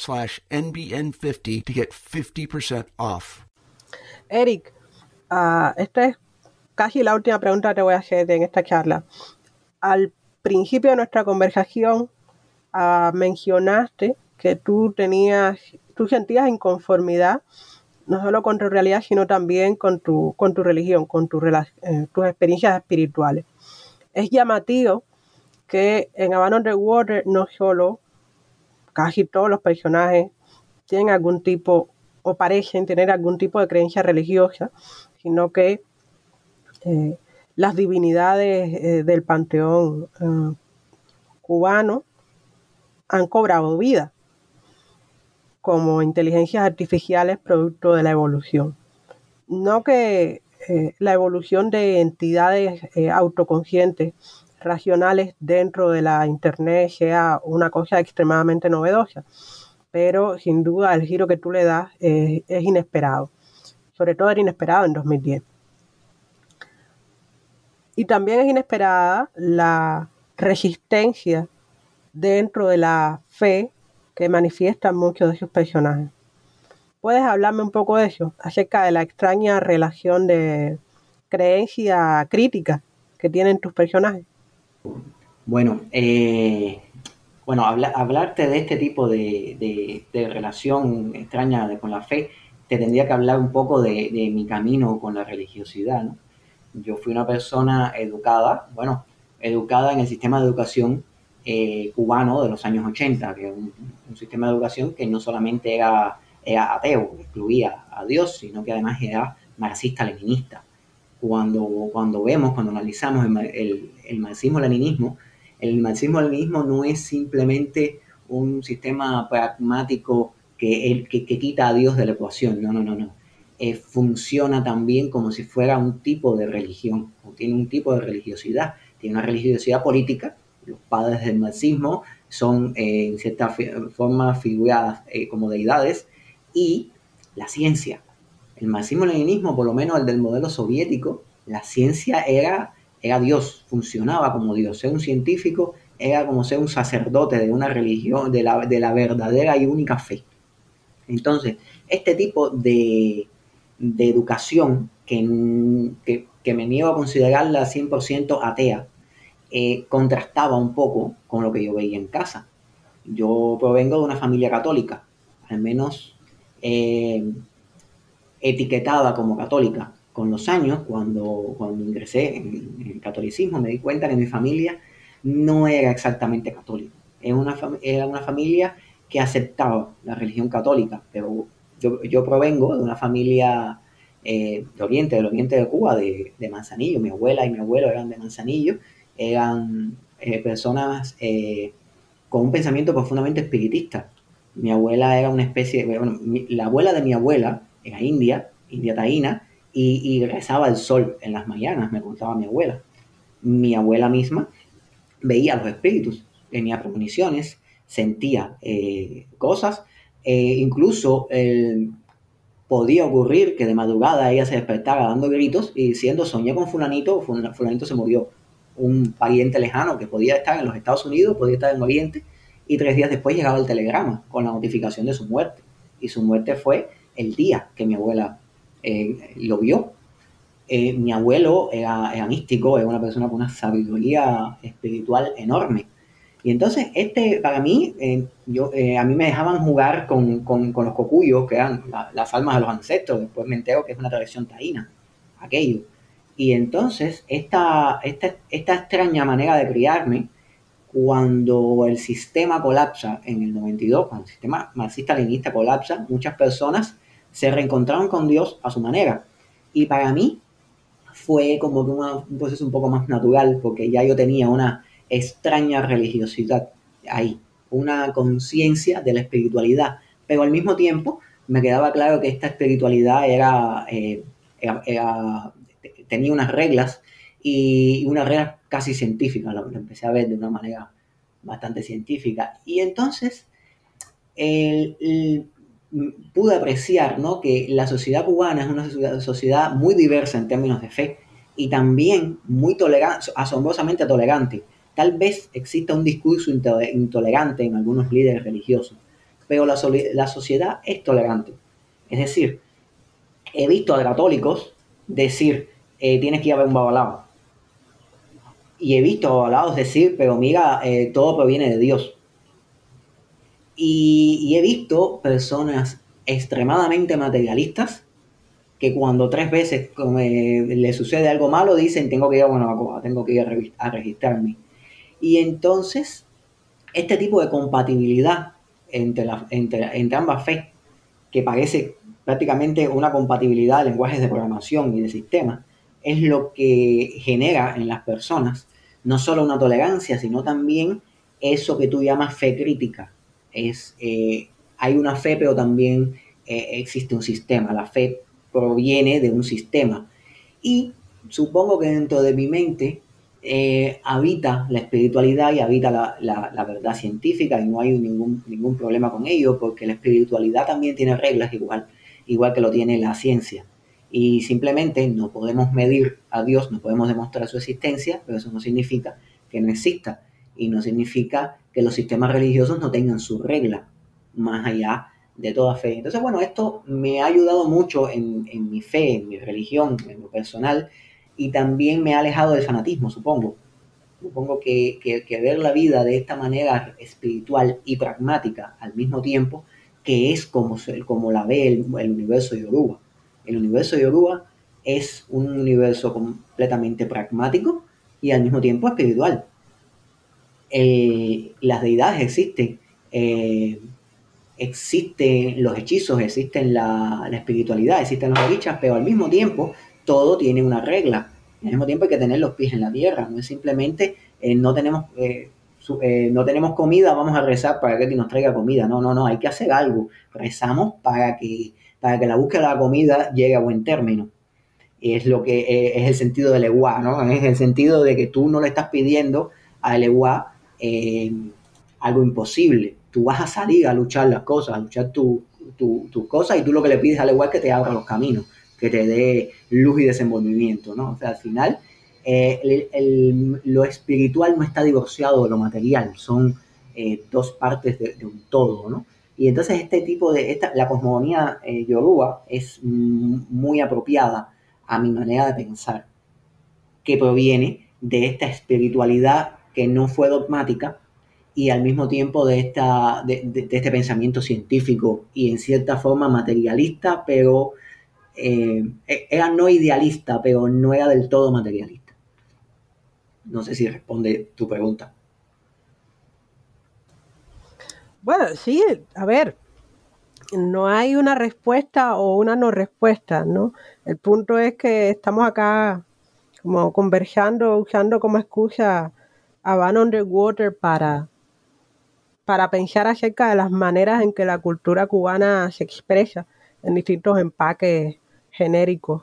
slash NBN50 to get 50% off. Eric, uh, esta es casi la última pregunta que te voy a hacer en esta charla. Al principio de nuestra conversación uh, mencionaste que tú tenías, tú sentías inconformidad no solo con tu realidad, sino también con tu, con tu religión, con tu, eh, tus experiencias espirituales. Es llamativo que en Abandon the Water no solo casi todos los personajes tienen algún tipo o parecen tener algún tipo de creencia religiosa, sino que eh, las divinidades eh, del panteón eh, cubano han cobrado vida como inteligencias artificiales producto de la evolución. No que la evolución de entidades autoconscientes racionales dentro de la Internet sea una cosa extremadamente novedosa, pero sin duda el giro que tú le das es, inesperado, sobre todo era inesperado en 2010. Y también es inesperada la resistencia dentro de la fe que manifiestan muchos de sus personajes. ¿Puedes hablarme un poco de eso, acerca de la extraña relación de creencia crítica que tienen tus personajes? Bueno, eh, bueno hablarte de este tipo de, relación extraña con la fe, te tendría que hablar un poco de, mi camino con la religiosidad. Yo fui una persona educada, bueno, educada en el sistema de educación eh, cubano de los años 80, que es un, sistema de educación que no solamente era, era ateo, excluía a Dios, sino que además era marxista-leninista cuando, cuando vemos, cuando analizamos el, el, marxismo-leninismo, el marxismo-leninismo no es simplemente un sistema pragmático que, que, que, quita a Dios de la ecuación, no, no, no, no. Eh, funciona también como si fuera un tipo de religión, o tiene un tipo de religiosidad, tiene una religiosidad política, los padres del marxismo son eh, en cierta forma figuradas eh, como deidades, y la ciencia, el marxismo-leninismo, por lo menos el del modelo soviético, la ciencia era, era Dios, funcionaba como Dios. Ser un científico era como ser un sacerdote de una religión, de la, de la verdadera y única fe. Entonces, este tipo de, educación, que, que, me niego a considerarla 100% atea, eh, contrastaba un poco con lo que yo veía en casa. Yo provengo de una familia católica, al menos eh, etiquetada como católica. Con los años, cuando, cuando ingresé en, el catolicismo, me di cuenta que mi familia no era exactamente católica. Era una, familia que aceptaba la religión católica, pero yo, yo provengo de una familia eh, de Oriente, del Oriente de Cuba, de, de, Manzanillo. Mi abuela y mi abuelo eran de Manzanillo, eran eh, personas eh, con un pensamiento profundamente espiritista. Mi abuela era una especie, bueno, la abuela de mi abuela era india, india taína, y, rezaba el sol en las mañanas, me contaba mi abuela. Mi abuela misma veía los espíritus, tenía premoniciones, sentía eh, cosas, e incluso podía ocurrir que de madrugada ella se despertara dando gritos y diciendo soñé con fulanito, fulanito se murió. Un pariente lejano que podía estar en los Estados Unidos, podía estar en Oriente, y tres días después llegaba el telegrama con la notificación de su muerte. Y su muerte fue el día que mi abuela eh, lo vio. Eh, mi abuelo era, místico, era una persona con una sabiduría espiritual enorme. Y entonces, este, para mí, eh, yo, a mí me dejaban jugar con, los cocuyos, que eran las almas de los ancestros. Después me entero que es una tradición taína, aquello. Y entonces, esta, esta, esta extraña manera de criarme, cuando el sistema colapsa en el 92, cuando el sistema marxista-leninista colapsa, muchas personas se reencontraron con Dios a su manera. Y para mí fue como que un proceso un poco más natural, porque ya yo tenía una extraña religiosidad ahí. una conciencia de la espiritualidad, pero al mismo tiempo me quedaba claro que esta espiritualidad era, eh, tenía unas reglas y unas reglas casi científicas, lo, empecé a ver de una manera bastante científica. Y entonces pude apreciar ¿no? que la sociedad cubana es una sociedad muy diversa en términos de fe y también muy tolerante, asombrosamente tolerante. Tal vez exista un discurso intolerante en algunos líderes religiosos, pero la, la sociedad es tolerante. Es decir, he visto a católicos decir, eh, tienes que ir a ver un babalao. Y he visto a babalaos decir, pero mira, eh, todo proviene de Dios. Y, he visto personas extremadamente materialistas que cuando tres veces le sucede algo malo dicen tengo que ir a Guanabacoa, tengo que ir a, registrarme. Y entonces, este tipo de compatibilidad entre, entre, entre ambas fe, que parece prácticamente una compatibilidad de lenguajes de programación y de sistemas, es lo que genera en las personas no solo una tolerancia, sino también eso que tú llamas fe crítica. Es, eh, hay una fe, pero también eh, existe un sistema. La fe proviene de un sistema. Y supongo que dentro de mi mente eh, habita la espiritualidad y habita la, verdad científica y no hay ningún, ningún problema con ello porque la espiritualidad también tiene reglas igual, igual que lo tiene la ciencia y simplemente no podemos medir a Dios, no podemos demostrar su existencia, pero eso no significa que no exista y no significa que los sistemas religiosos no tengan su regla más allá de toda fe. Entonces, bueno, esto me ha ayudado mucho en, mi fe, en mi religión, en lo personal, y también me ha alejado del fanatismo, supongo. Supongo que, ver la vida de esta manera espiritual y pragmática al mismo tiempo, que es como, como la ve el, el universo Yoruba el universo de Yoruba es un universo completamente pragmático y al mismo tiempo espiritual. las deidades existen, eh, existen los hechizos, existen la, espiritualidad, existen los orichas, pero al mismo tiempo todo tiene una regla. Al mismo tiempo hay que tener los pies en la tierra, no es simplemente eh, no tenemos eh, no tenemos comida, vamos a rezar para que nos traiga comida. No, no, no, hay que hacer algo. Rezamos para que para que la búsqueda de la comida llegue a buen término. Es lo que eh, es el sentido del EWA, ¿no? Es el sentido de que tú no le estás pidiendo al EWA eh, algo imposible. Tú vas a salir a luchar las cosas, a luchar tus cosas y tú lo que le pides al EWA es que te abra los caminos, que te dé luz y desenvolvimiento, ¿no? O sea, al final eh, lo espiritual no está divorciado de lo material, son dos partes de, de un todo, ¿no? Y entonces este tipo de, esta, la cosmogonía eh, yoruba es muy apropiada a mi manera de pensar, que proviene de esta espiritualidad que no fue dogmática y al mismo tiempo de, esta, de, este pensamiento científico y en cierta forma materialista, pero eh, e, era no idealista, pero no era del todo materialista. No sé si responde tu pregunta. Bueno, sí, a ver, no hay una respuesta o una no respuesta, ¿no? El punto es que estamos acá como conversando, usando como excusa a Van Underwater para, para pensar acerca de las maneras en que la cultura cubana se expresa en distintos empaques genéricos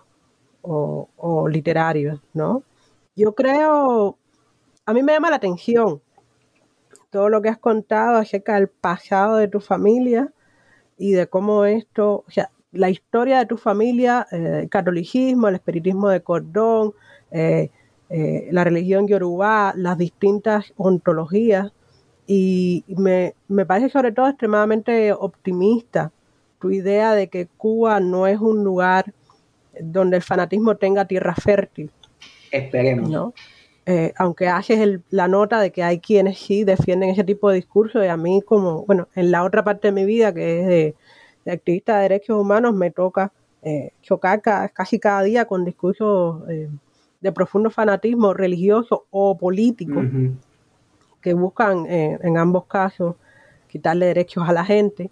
o, o literarios, ¿no? Yo creo, a mí me llama la atención todo lo que has contado acerca del pasado de tu familia y de cómo esto, o sea, la historia de tu familia, eh, el catolicismo, el espiritismo de cordón, eh, eh, la religión yoruba, las distintas ontologías. Y me, me parece sobre todo extremadamente optimista tu idea de que Cuba no es un lugar donde el fanatismo tenga tierra fértil. Esperemos. ¿no? Eh, aunque haces la nota de que hay quienes sí defienden ese tipo de discurso, y a mí como, bueno, en la otra parte de mi vida, que es de, activista de derechos humanos, me toca eh, chocar casi cada día con discursos eh, de profundo fanatismo religioso o político, que buscan en ambos casos quitarle derechos a la gente.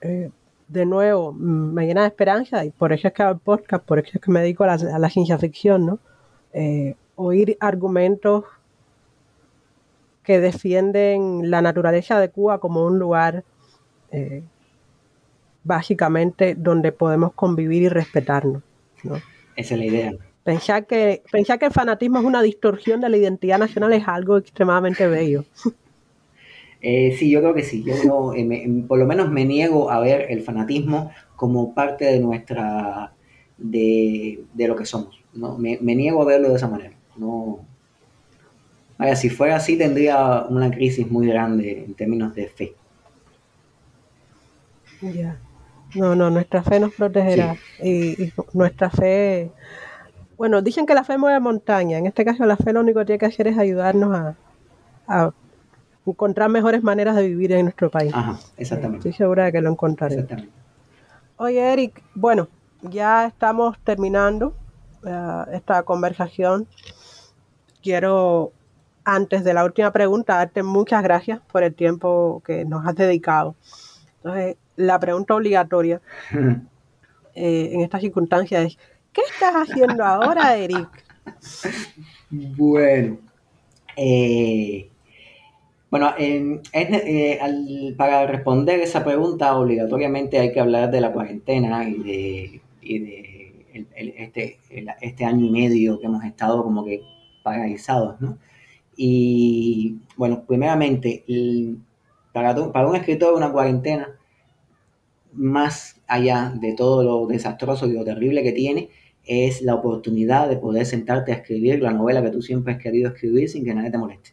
de nuevo, mm, me llena de esperanza y por eso es que hago el podcast, por eso es que me dedico a la, a la ciencia ficción, ¿no? Oír argumentos que defienden la naturaleza de Cuba como un lugar eh, básicamente donde podemos convivir y respetarnos. ¿no? Esa es la idea. Pensar que, pensar que el fanatismo es una distorsión de la identidad nacional es algo extremadamente bello. [laughs] Eh, sí, yo creo que sí. Yo eh, por lo menos me niego a ver el fanatismo como parte de nuestra, de, lo que somos. ¿no? Me, niego a verlo de esa manera. No, vaya, si fuera así tendría una crisis muy grande en términos de fe. Ya. No, no, nuestra fe nos protegerá. Y, nuestra fe. Bueno, dicen que la fe mueve montaña. En este caso, la fe lo único que tiene que hacer es ayudarnos a, encontrar mejores maneras de vivir en nuestro país. Ajá, exactamente. Estoy segura de que lo encontraré. Exactamente. Oye, Eric, bueno, ya estamos terminando eh, esta conversación. Quiero, antes de la última pregunta, darte muchas gracias por el tiempo que nos has dedicado. Entonces, la pregunta obligatoria [laughs] eh, en estas circunstancias es, ¿qué estás haciendo ahora, Eric? Bueno, eh, bueno, eh, para responder esa pregunta obligatoriamente hay que hablar de la cuarentena y de, este, este, año y medio que hemos estado como que paralizados, ¿no? Y bueno, primeramente, para, para un escritor una cuarentena más allá de todo lo desastroso y lo terrible que tiene, es la oportunidad de poder sentarte a escribir la novela que tú siempre has querido escribir sin que nadie te moleste.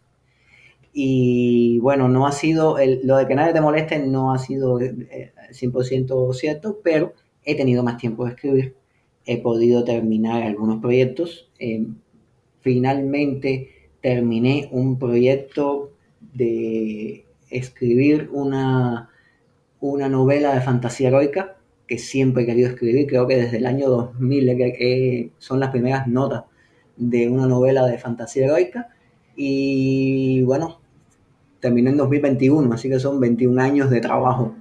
Y bueno, no ha sido, lo de que nadie te moleste no ha sido 100% eh, cierto, pero he tenido más tiempo de escribir, he podido terminar algunos proyectos. Eh, finalmente terminé un proyecto de escribir una una novela de fantasía heroica que siempre he querido escribir, creo que desde el año 2000 que, son las primeras notas de una novela de fantasía heroica. Y bueno, terminé en 2021, así que son 21 años de trabajo.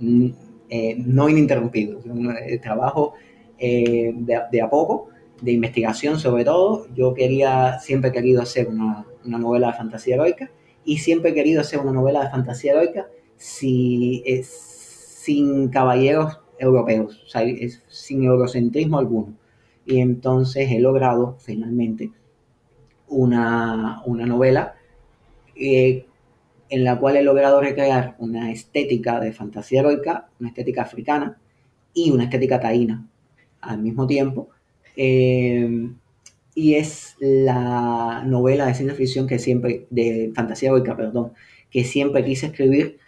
Mm, eh, no ininterrumpido, de trabajo eh, de, a poco, de investigación sobre todo. Yo quería, siempre he querido hacer una, una novela de fantasía heroica y siempre he querido hacer una novela de fantasía heroica si, es, sin caballeros europeos, sin eurocentrismo alguno. Y entonces he logrado finalmente una, novela eh, en la cual he logrado recrear una estética de fantasía heroica, una estética africana y una estética taína al mismo tiempo. Eh, y es la novela de ciencia ficción que siempre, de fantasía heroica, perdón, que siempre quise escribir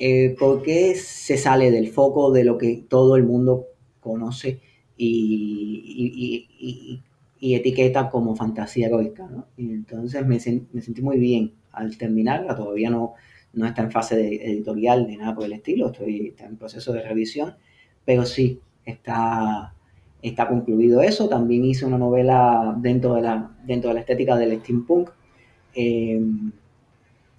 eh, porque se sale del foco de lo que todo el mundo conoce y, etiqueta como fantasía heroica. Y entonces me, sentí muy bien al terminarla, todavía no, no está en fase de editorial ni nada por el estilo, estoy en proceso de revisión, pero sí, está, está concluido eso. También hice una novela dentro de la, dentro de la estética del steampunk. Eh,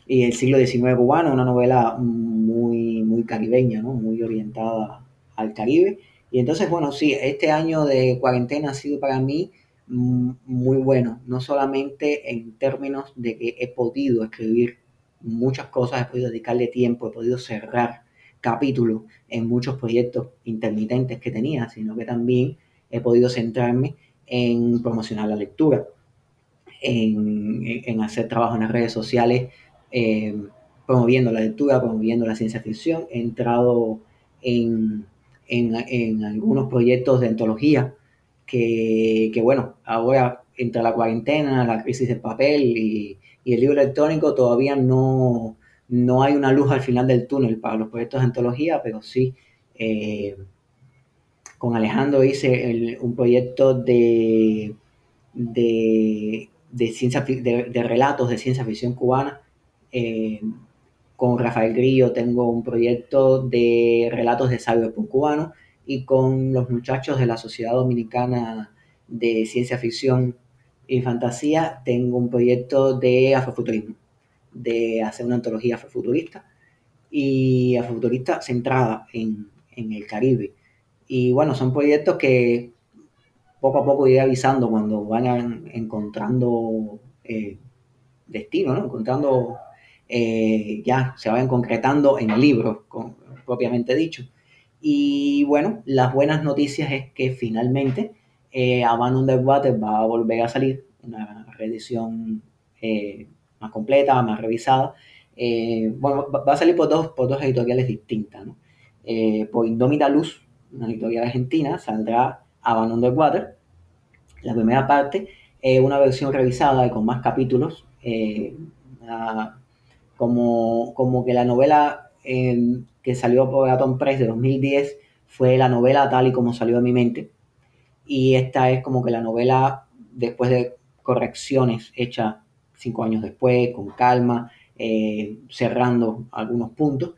y el siglo XIX cubano, una novela muy, muy caribeña, ¿no? muy orientada al Caribe. Y entonces, bueno, sí, este año de cuarentena ha sido para mí muy bueno, no solamente en términos de que he podido escribir muchas cosas, he podido dedicarle tiempo, he podido cerrar capítulos en muchos proyectos intermitentes que tenía, sino que también he podido centrarme en promocionar la lectura, en, en hacer trabajo en las redes sociales eh, promoviendo la lectura, promoviendo la ciencia ficción. He entrado en, en, algunos proyectos de antología que, que, bueno, ahora entre la cuarentena, la crisis del papel y, el libro electrónico todavía no, no hay una luz al final del túnel para los proyectos de antología, pero sí. Eh, con Alejandro hice un proyecto de, de, ciencia, de, relatos de ciencia ficción cubana eh, con Rafael Grillo tengo un proyecto de relatos de cyberpunk cubano y con los muchachos de la Sociedad Dominicana de Ciencia Ficción y Fantasía tengo un proyecto de afrofuturismo, de hacer una antología afrofuturista y afrofuturista centrada en, el Caribe. Y bueno, son proyectos que poco a poco iré avisando cuando vayan encontrando eh, destino, ¿no? encontrando eh, ya se vayan concretando en el libro, propiamente dicho. Y bueno, las buenas noticias es que finalmente eh, the Water va a volver a salir, una reedición eh, más completa, más revisada. Bueno, va a salir por dos, por dos editoriales distintas. ¿no? por Indómita Luz, una editorial argentina, saldrá Abandon the Water. La primera parte es una versión revisada y con más capítulos, como, como que la novela que salió por Atom Press de 2010 fue la novela tal y como salió de mi mente. Y esta es como que la novela después de correcciones hechas cinco años después, con calma, eh, cerrando algunos puntos.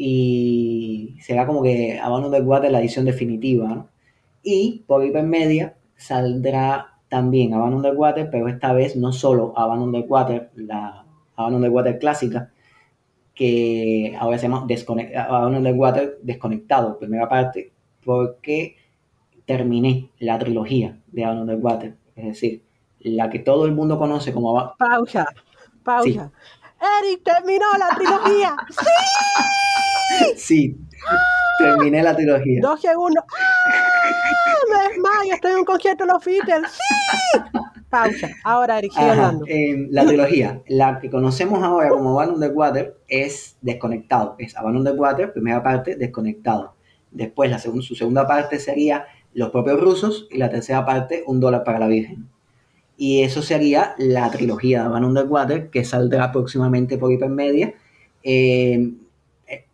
Y será como que Abandon the Water la edición definitiva. Y por Hypermedia saldrá también Abandon the Water, pero esta vez no solo Abandon the Water, la Abandon the Water clásica, que ahora se llama Abandon the Water desconectado, primera parte, porque terminé la trilogía de Abandon the Water, es decir, la que todo el mundo conoce como... Pausa, pausa. Eric terminó la trilogía. [laughs] ¡Sí! Sí, terminé la trilogía. Dos segundos. ¡Ah! Me desmayo, estoy en un concierto de los Beatles. ¡Sí! Pausa. Ahora, Eric, hablando. la trilogía, la que conocemos ahora como Abandon the Water, es desconectado. Es Abandon the Water, primera parte, desconectado. Después, la su segunda parte sería Los propios rusos. Y la tercera parte, Un dólar para la Virgen. Y eso sería la trilogía de Abandon the Water, que saldrá próximamente por Hipermedia. Eh,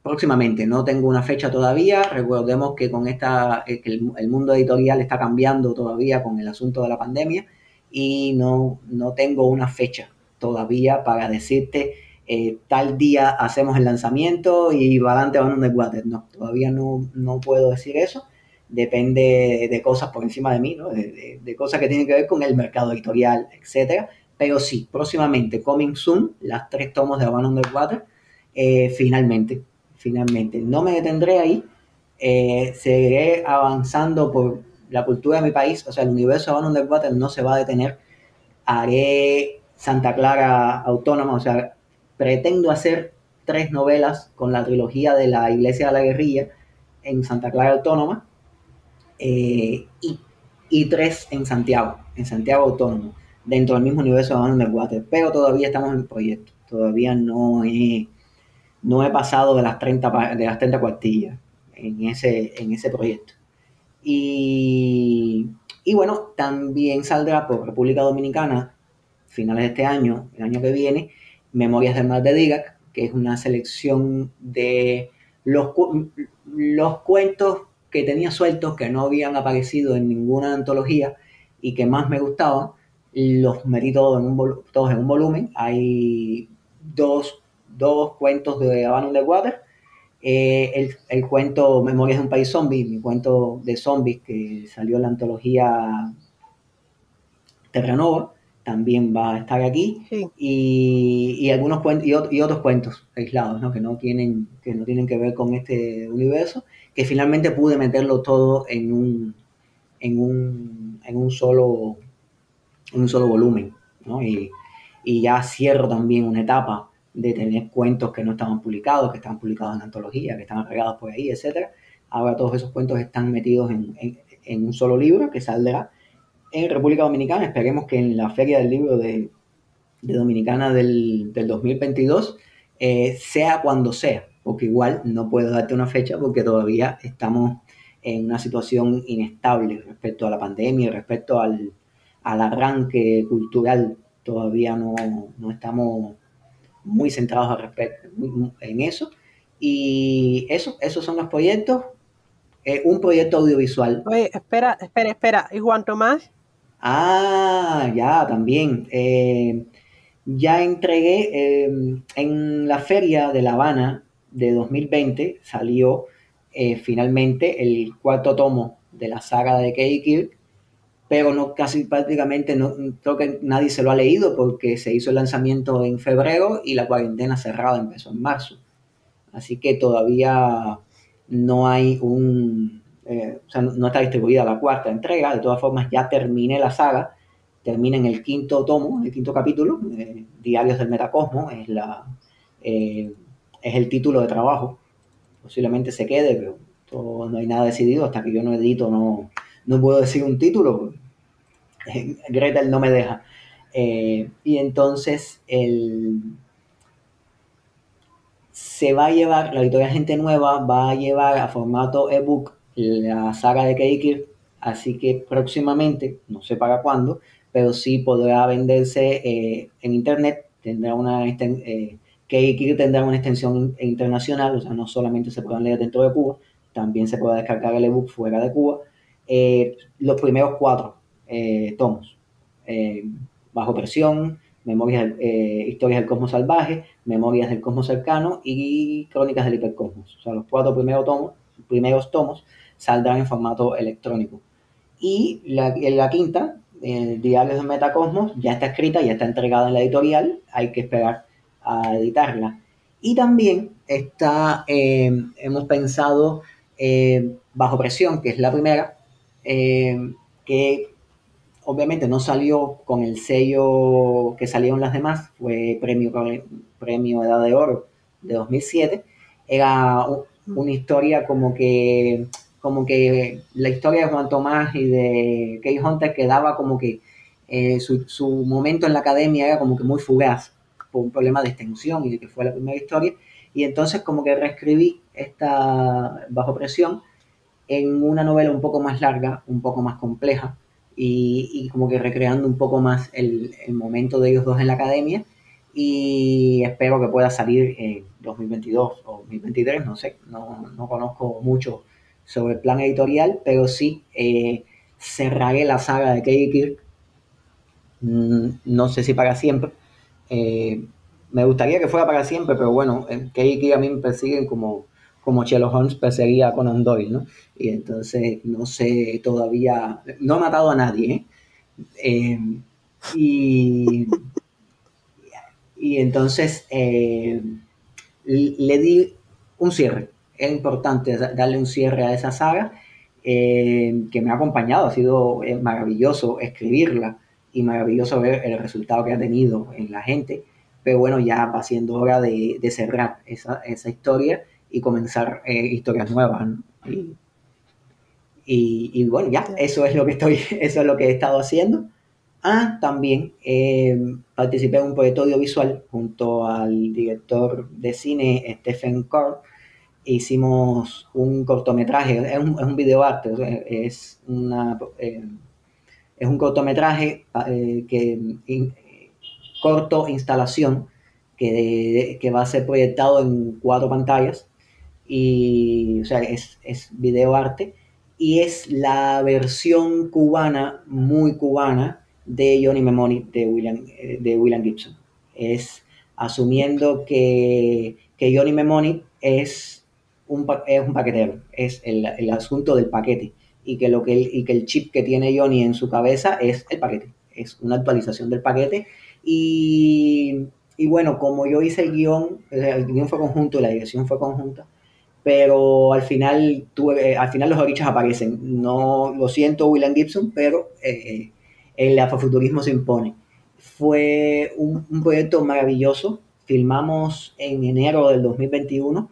próximamente, no tengo una fecha todavía. Recordemos que con esta, eh, el mundo editorial está cambiando todavía con el asunto de la pandemia y no, no tengo una fecha todavía para decirte eh, tal día hacemos el lanzamiento y va adelante van de water. No, todavía no, no puedo decir eso. Depende de cosas por encima de mí, ¿no? de, cosas que tienen que ver con el mercado editorial, etcétera. Pero sí, próximamente, coming soon, las tres tomos de Abandon the Water, eh, finalmente, finalmente. No me detendré ahí, eh, seguiré avanzando por la cultura de mi país, o sea, el universo de Abandon Water no se va a detener. Haré Santa Clara autónoma, o sea, pretendo hacer tres novelas con la trilogía de la Iglesia de la Guerrilla en Santa Clara Autónoma eh, y, tres en Santiago, en Santiago Autónomo, dentro del mismo universo de Abandon Water. Pero todavía estamos en proyecto, todavía no he, no he pasado de las 30, de las 30 cuartillas en ese, en ese proyecto. Y, bueno, también saldrá por República Dominicana, finales de este año, el año que viene, Memorias del Mar de Digac, que es una selección de los, los cuentos que tenía sueltos, que no habían aparecido en ninguna antología y que más me gustaban, los metí todos en un, todos en un volumen. Hay dos, dos cuentos de Abandon the Water eh, el, cuento Memorias de un país zombie, mi cuento de zombies que salió en la antología Terranova, también va a estar aquí. Y, algunos cuentos, y, otros cuentos aislados, ¿no? Que, no tienen, que no tienen que ver con este universo, que finalmente pude meterlo todo en un, en un, en un, solo, un solo volumen. Y, y ya cierro también una etapa de tener cuentos que no estaban publicados, que estaban publicados en antología, que estaban regados por ahí, etc. Ahora todos esos cuentos están metidos en, un solo libro que saldrá en República Dominicana. Esperemos que en la Feria del Libro de, Dominicana del, 2022 eh, sea cuando sea, porque igual no puedo darte una fecha porque todavía estamos en una situación inestable respecto a la pandemia, respecto al, arranque cultural. Todavía no, no estamos muy centrados al respecto, en eso. Y eso, esos son los proyectos. Eh, un proyecto audiovisual. Oye, espera, espera, espera. ¿Y Juan Tomás? Ah, ya, también. Eh, ya entregué eh, en la feria de La Habana de 2020, salió finalmente el cuarto tomo de la saga de Katie pero no casi prácticamente no creo que nadie se lo ha leído porque se hizo el lanzamiento en febrero y la cuarentena cerrada empezó en marzo. Así que todavía no hay un, eh, o sea, no está distribuida la cuarta entrega. De todas formas, ya terminé la saga, termina en el quinto tomo, el quinto capítulo, eh, Diarios del Metacosmo, es la, eh, es el título de trabajo. Posiblemente se quede, pero no hay nada decidido. Hasta que yo no edito, no, no puedo decir un título. Gretel no me deja. Eh, y entonces se va a llevar, la editorial Gente Nueva va a llevar a formato ebook la saga de Keikir, así que próximamente, no sé para cuándo, pero sí podrá venderse eh, en internet, tendrá una eh, tendrá una extensión internacional, o sea, no solamente se puedan leer dentro de Cuba, también se puede descargar el ebook fuera de Cuba. Eh, los primeros cuatro eh, tomos, bajo presión, memorias, historias del cosmos salvaje, memorias del cosmos cercano y crónicas del hipercosmos. O sea, los cuatro primeros tomos, primeros tomos saldrán en formato electrónico. Y la, la quinta, el Diarios de Metacosmos, ya está escrita, ya está entregada en la editorial, hay que esperar a editarla. Y también está, eh, hemos pensado eh, Bajo Presión, que es la primera, eh, que obviamente no salió con el sello que salieron las demás, fue premio, premio Edad de Oro de 2007. Era una historia como que como que la historia de Juan Tomás y de Kay Hunter quedaba como que eh, su, momento en la academia era como que muy fugaz por un problema de extensión y de que fue la primera historia. Y entonces como que reescribí esta Bajo Presión en una novela un poco más larga, un poco más compleja y, como que recreando un poco más el, el, momento de ellos dos en la academia y espero que pueda salir en 2022 o 2023, no sé, no, no conozco mucho sobre el plan editorial, pero sí eh, cerraré la saga de Katie Kirk. Mm, no sé si para siempre. Eh, me gustaría que fuera para siempre, pero bueno, en Katie Kirk a mí me persiguen como, como Sherlock Holmes perseguía a Conan Doyle, ¿no? Y entonces no sé todavía, no he matado a nadie, ¿eh? y, y entonces le di un cierre es importante darle un cierre a esa saga eh, que me ha acompañado. Ha sido eh, maravilloso escribirla y maravilloso ver el resultado que ha tenido en la gente. Pero bueno, ya va siendo hora de, cerrar esa, historia y comenzar eh, historias nuevas. Y, bueno, ya, eso es lo que estoy, [laughs] eso es lo que he estado haciendo. Ah, también participé en un proyecto audiovisual junto al director de cine Stephen Core hicimos un cortometraje, es un, es un videoarte, es, una, eh, es un cortometraje eh, que corto instalación que, que, va a ser proyectado en cuatro pantallas y o sea es, es videoarte y es la versión cubana muy cubana de Johnny Memoni de William, eh, de William Gibson. Es asumiendo que, que Johnny Memoni es un, es un paquetero, es el, el, asunto del paquete y que, lo que el, y que el chip que tiene Johnny en su cabeza es el paquete, es una actualización del paquete y, y bueno, como yo hice el guion, el guion fue conjunto, la dirección fue conjunta, pero al final, tuve, eh, al final los orichas aparecen. No lo siento, William Gibson, pero eh, el afrofuturismo se impone. Fue un, un, proyecto maravilloso. Filmamos en enero del 2021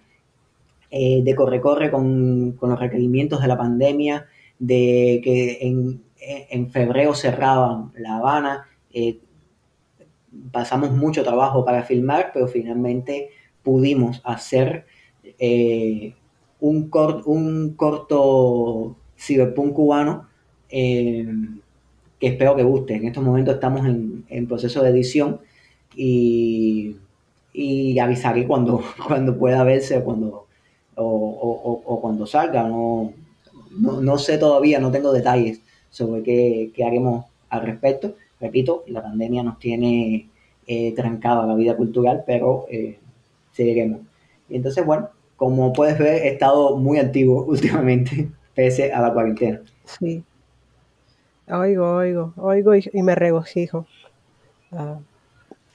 eh, de corre-corre con, los requerimientos de la pandemia, de que en, febrero cerraban La Habana. Eh, pasamos mucho trabajo para filmar, pero finalmente pudimos hacer eh, un, un corto cyberpunk cubano que espero que guste. En estos momentos estamos en, proceso de edición y, y avisaré cuando, [laughs] cuando pueda verse, cuando, o, cuando salga. No, no, sé todavía, no tengo detalles sobre qué, haremos al respecto. Repito, la pandemia nos tiene eh, trancada la vida cultural, pero eh, seguiremos. Y entonces, bueno, como puedes ver, he estado muy activo [laughs] últimamente, pese a la cuarentena. Sí. Oigo, oigo, oigo y, me regocijo. Ah,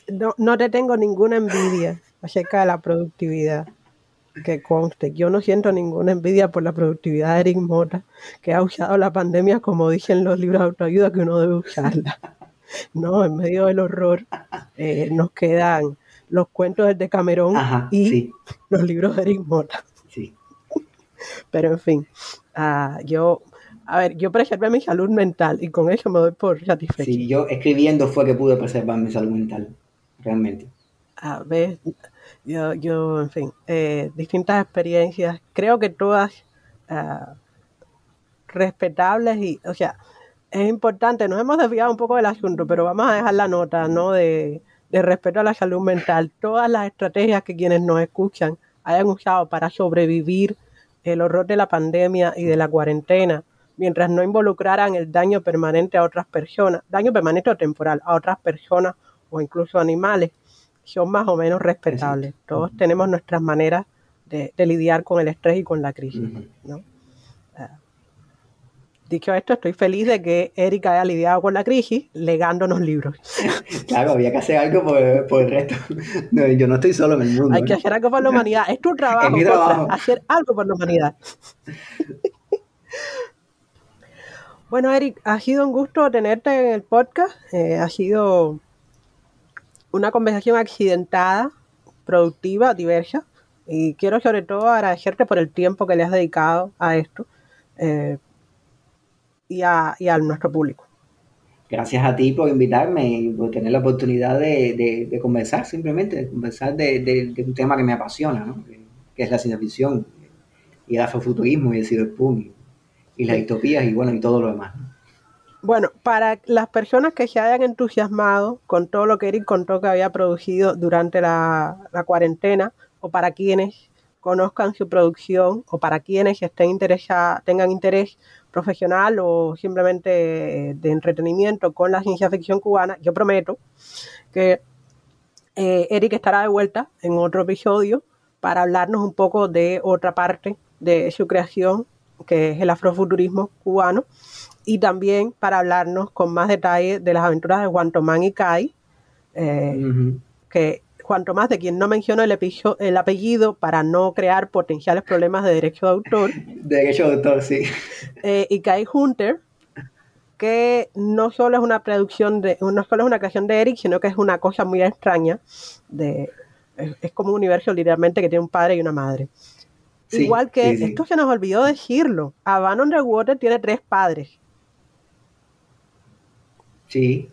no, no te tengo ninguna envidia acerca de la productividad que conste, yo no siento ninguna envidia por la productividad de Eric Mota, que ha usado la pandemia como dicen los libros de autoayuda que uno debe usarla. [laughs] No, en medio del horror eh, nos quedan los cuentos de Camerón Ajá, y sí, [laughs] los libros de Eric Mota. sí. [laughs] Pero en fin, ah, yo, a ver, yo preservé mi salud mental y con eso me doy por satisfecho. Sí, yo escribiendo fue que pude preservar mi salud mental, realmente. A ver, yo, yo, en fin, eh, distintas experiencias, creo que todas ah, respetables y, o sea, es importante, nos hemos desviado un poco del asunto, pero vamos a dejar la nota, ¿no? De, de respeto a la salud mental. Todas las estrategias que quienes nos escuchan hayan usado para sobrevivir el horror de la pandemia y de la cuarentena, mientras no involucraran el daño permanente a otras personas, daño permanente o temporal a otras personas o incluso animales, son más o menos respetables. Todos tenemos nuestras maneras de, de lidiar con el estrés y con la crisis. ¿no? Dicho esto, estoy feliz de que Erika haya lidiado con la crisis legándonos libros. [laughs] Claro, había que hacer algo por, por el resto. [laughs] No, yo no estoy solo en el mundo. Hay que ¿no? hacer algo por la humanidad. Es tu [laughs] trabajo, mi Costra, trabajo. hacer algo por la humanidad. Bueno, Eric, ha sido un gusto tenerte en el podcast. Eh, ha sido una conversación accidentada, productiva, diversa. Y quiero sobre todo agradecerte por el tiempo que le has dedicado a esto eh, y, a, y a nuestro público. Gracias a ti por invitarme y por tener la oportunidad de, de- de conversar, simplemente, de conversar de, de- un tema que me apasiona, ¿no? que, es la ciencia ficción y el afrofuturismo y el cyberpunk y, y las distopías y bueno, y todo lo demás. ¿no? Bueno, para las personas que se hayan entusiasmado con todo lo que Eric contó que había producido durante la, la cuarentena, o para quienes conozcan su producción, o para quienes estén interesa- tengan interés profesional o simplemente de entretenimiento con la ciencia ficción cubana, yo prometo que eh, Eric estará de vuelta en otro episodio para hablarnos un poco de otra parte de su creación, que es el afrofuturismo cubano, y también para hablarnos con más detalle de las aventuras de Juan Tomás y Kai, eh, Ujú. que Juan Tomás, de quien no menciono el, apellido para no crear potenciales problemas de derecho de autor, Derecho de autor, sí. eh, y Kai Hunter, que no solo es una producción de, no solo es una creación de Eric, sino que es una cosa muy extraña, de, es, es como un universo literalmente que tiene un padre y una madre. Sí, Igual que, sí, sí. esto se nos olvidó decirlo, Havana Underwater tiene tres padres, Sí,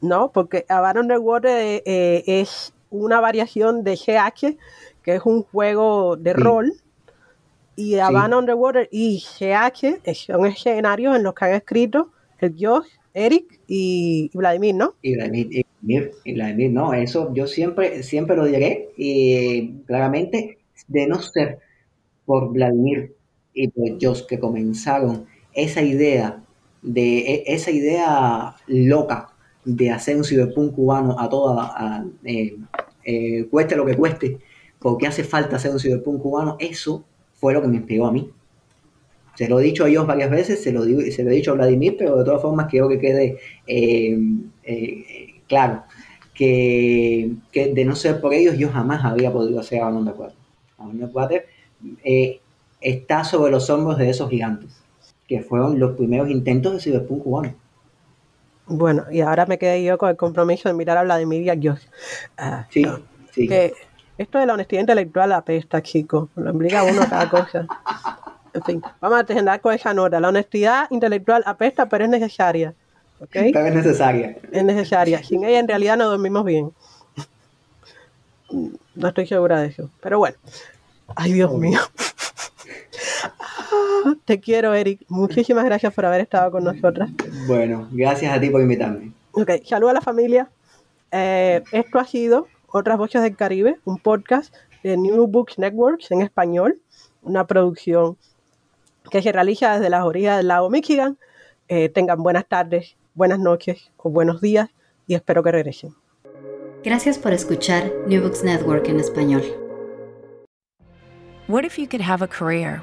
¿no? Porque Havana Underwater eh, eh, es una variación de GH, que es un juego de Sí. rol, y Havana Underwater y GH son escenarios en los que han escrito el Josh, Eric y Vladimir, ¿no? y Vladimir, y Vladimir, y Vladimir, no, eso yo siempre, siempre lo diré y claramente, de no ser por Vladimir y por Josh que comenzaron esa idea de e- esa idea loca de hacer un cyberpunk cubano a toda a, eh, eh, cueste lo que cueste porque hace falta hacer un cyberpunk cubano eso fue lo que me inspiró a mí se lo he dicho a ellos varias veces se lo, digo, se lo he dicho a Vladimir pero de todas formas quiero que quede eh, claro que, que de no ser por ellos yo jamás habría podido hacer the Water Abandon the Water eh, está sobre los hombros de esos gigantes que fueron los primeros intentos de cyberpunk cubano. Bueno, y ahora me quedé yo con el compromiso de mirar a Vladimir y a. Ah, Sí, no, sí. que esto de la honestidad intelectual apesta, chicos. Lo implica uno a cada cosa. En fin, vamos a terminar con esa nota. La honestidad intelectual apesta, pero es necesaria. ¿Ok? Pero es necesaria. Es necesaria. Sin ella, en realidad, no dormimos bien. No estoy segura de eso. Pero bueno. Ay, Dios mío. [laughs] Te quiero, Eric. Muchísimas gracias por haber estado con nosotras. Bueno, gracias a ti por invitarme. Ok, saludos a la familia. Eh, esto ha sido Otras Voces del Caribe, un podcast de New Books Networks en español, una producción que se realiza desde las orillas del lago Michigan. Eh, tengan buenas tardes, buenas noches o buenos días y espero que regresen. Gracias por escuchar New Books Network en español. What if you could have a career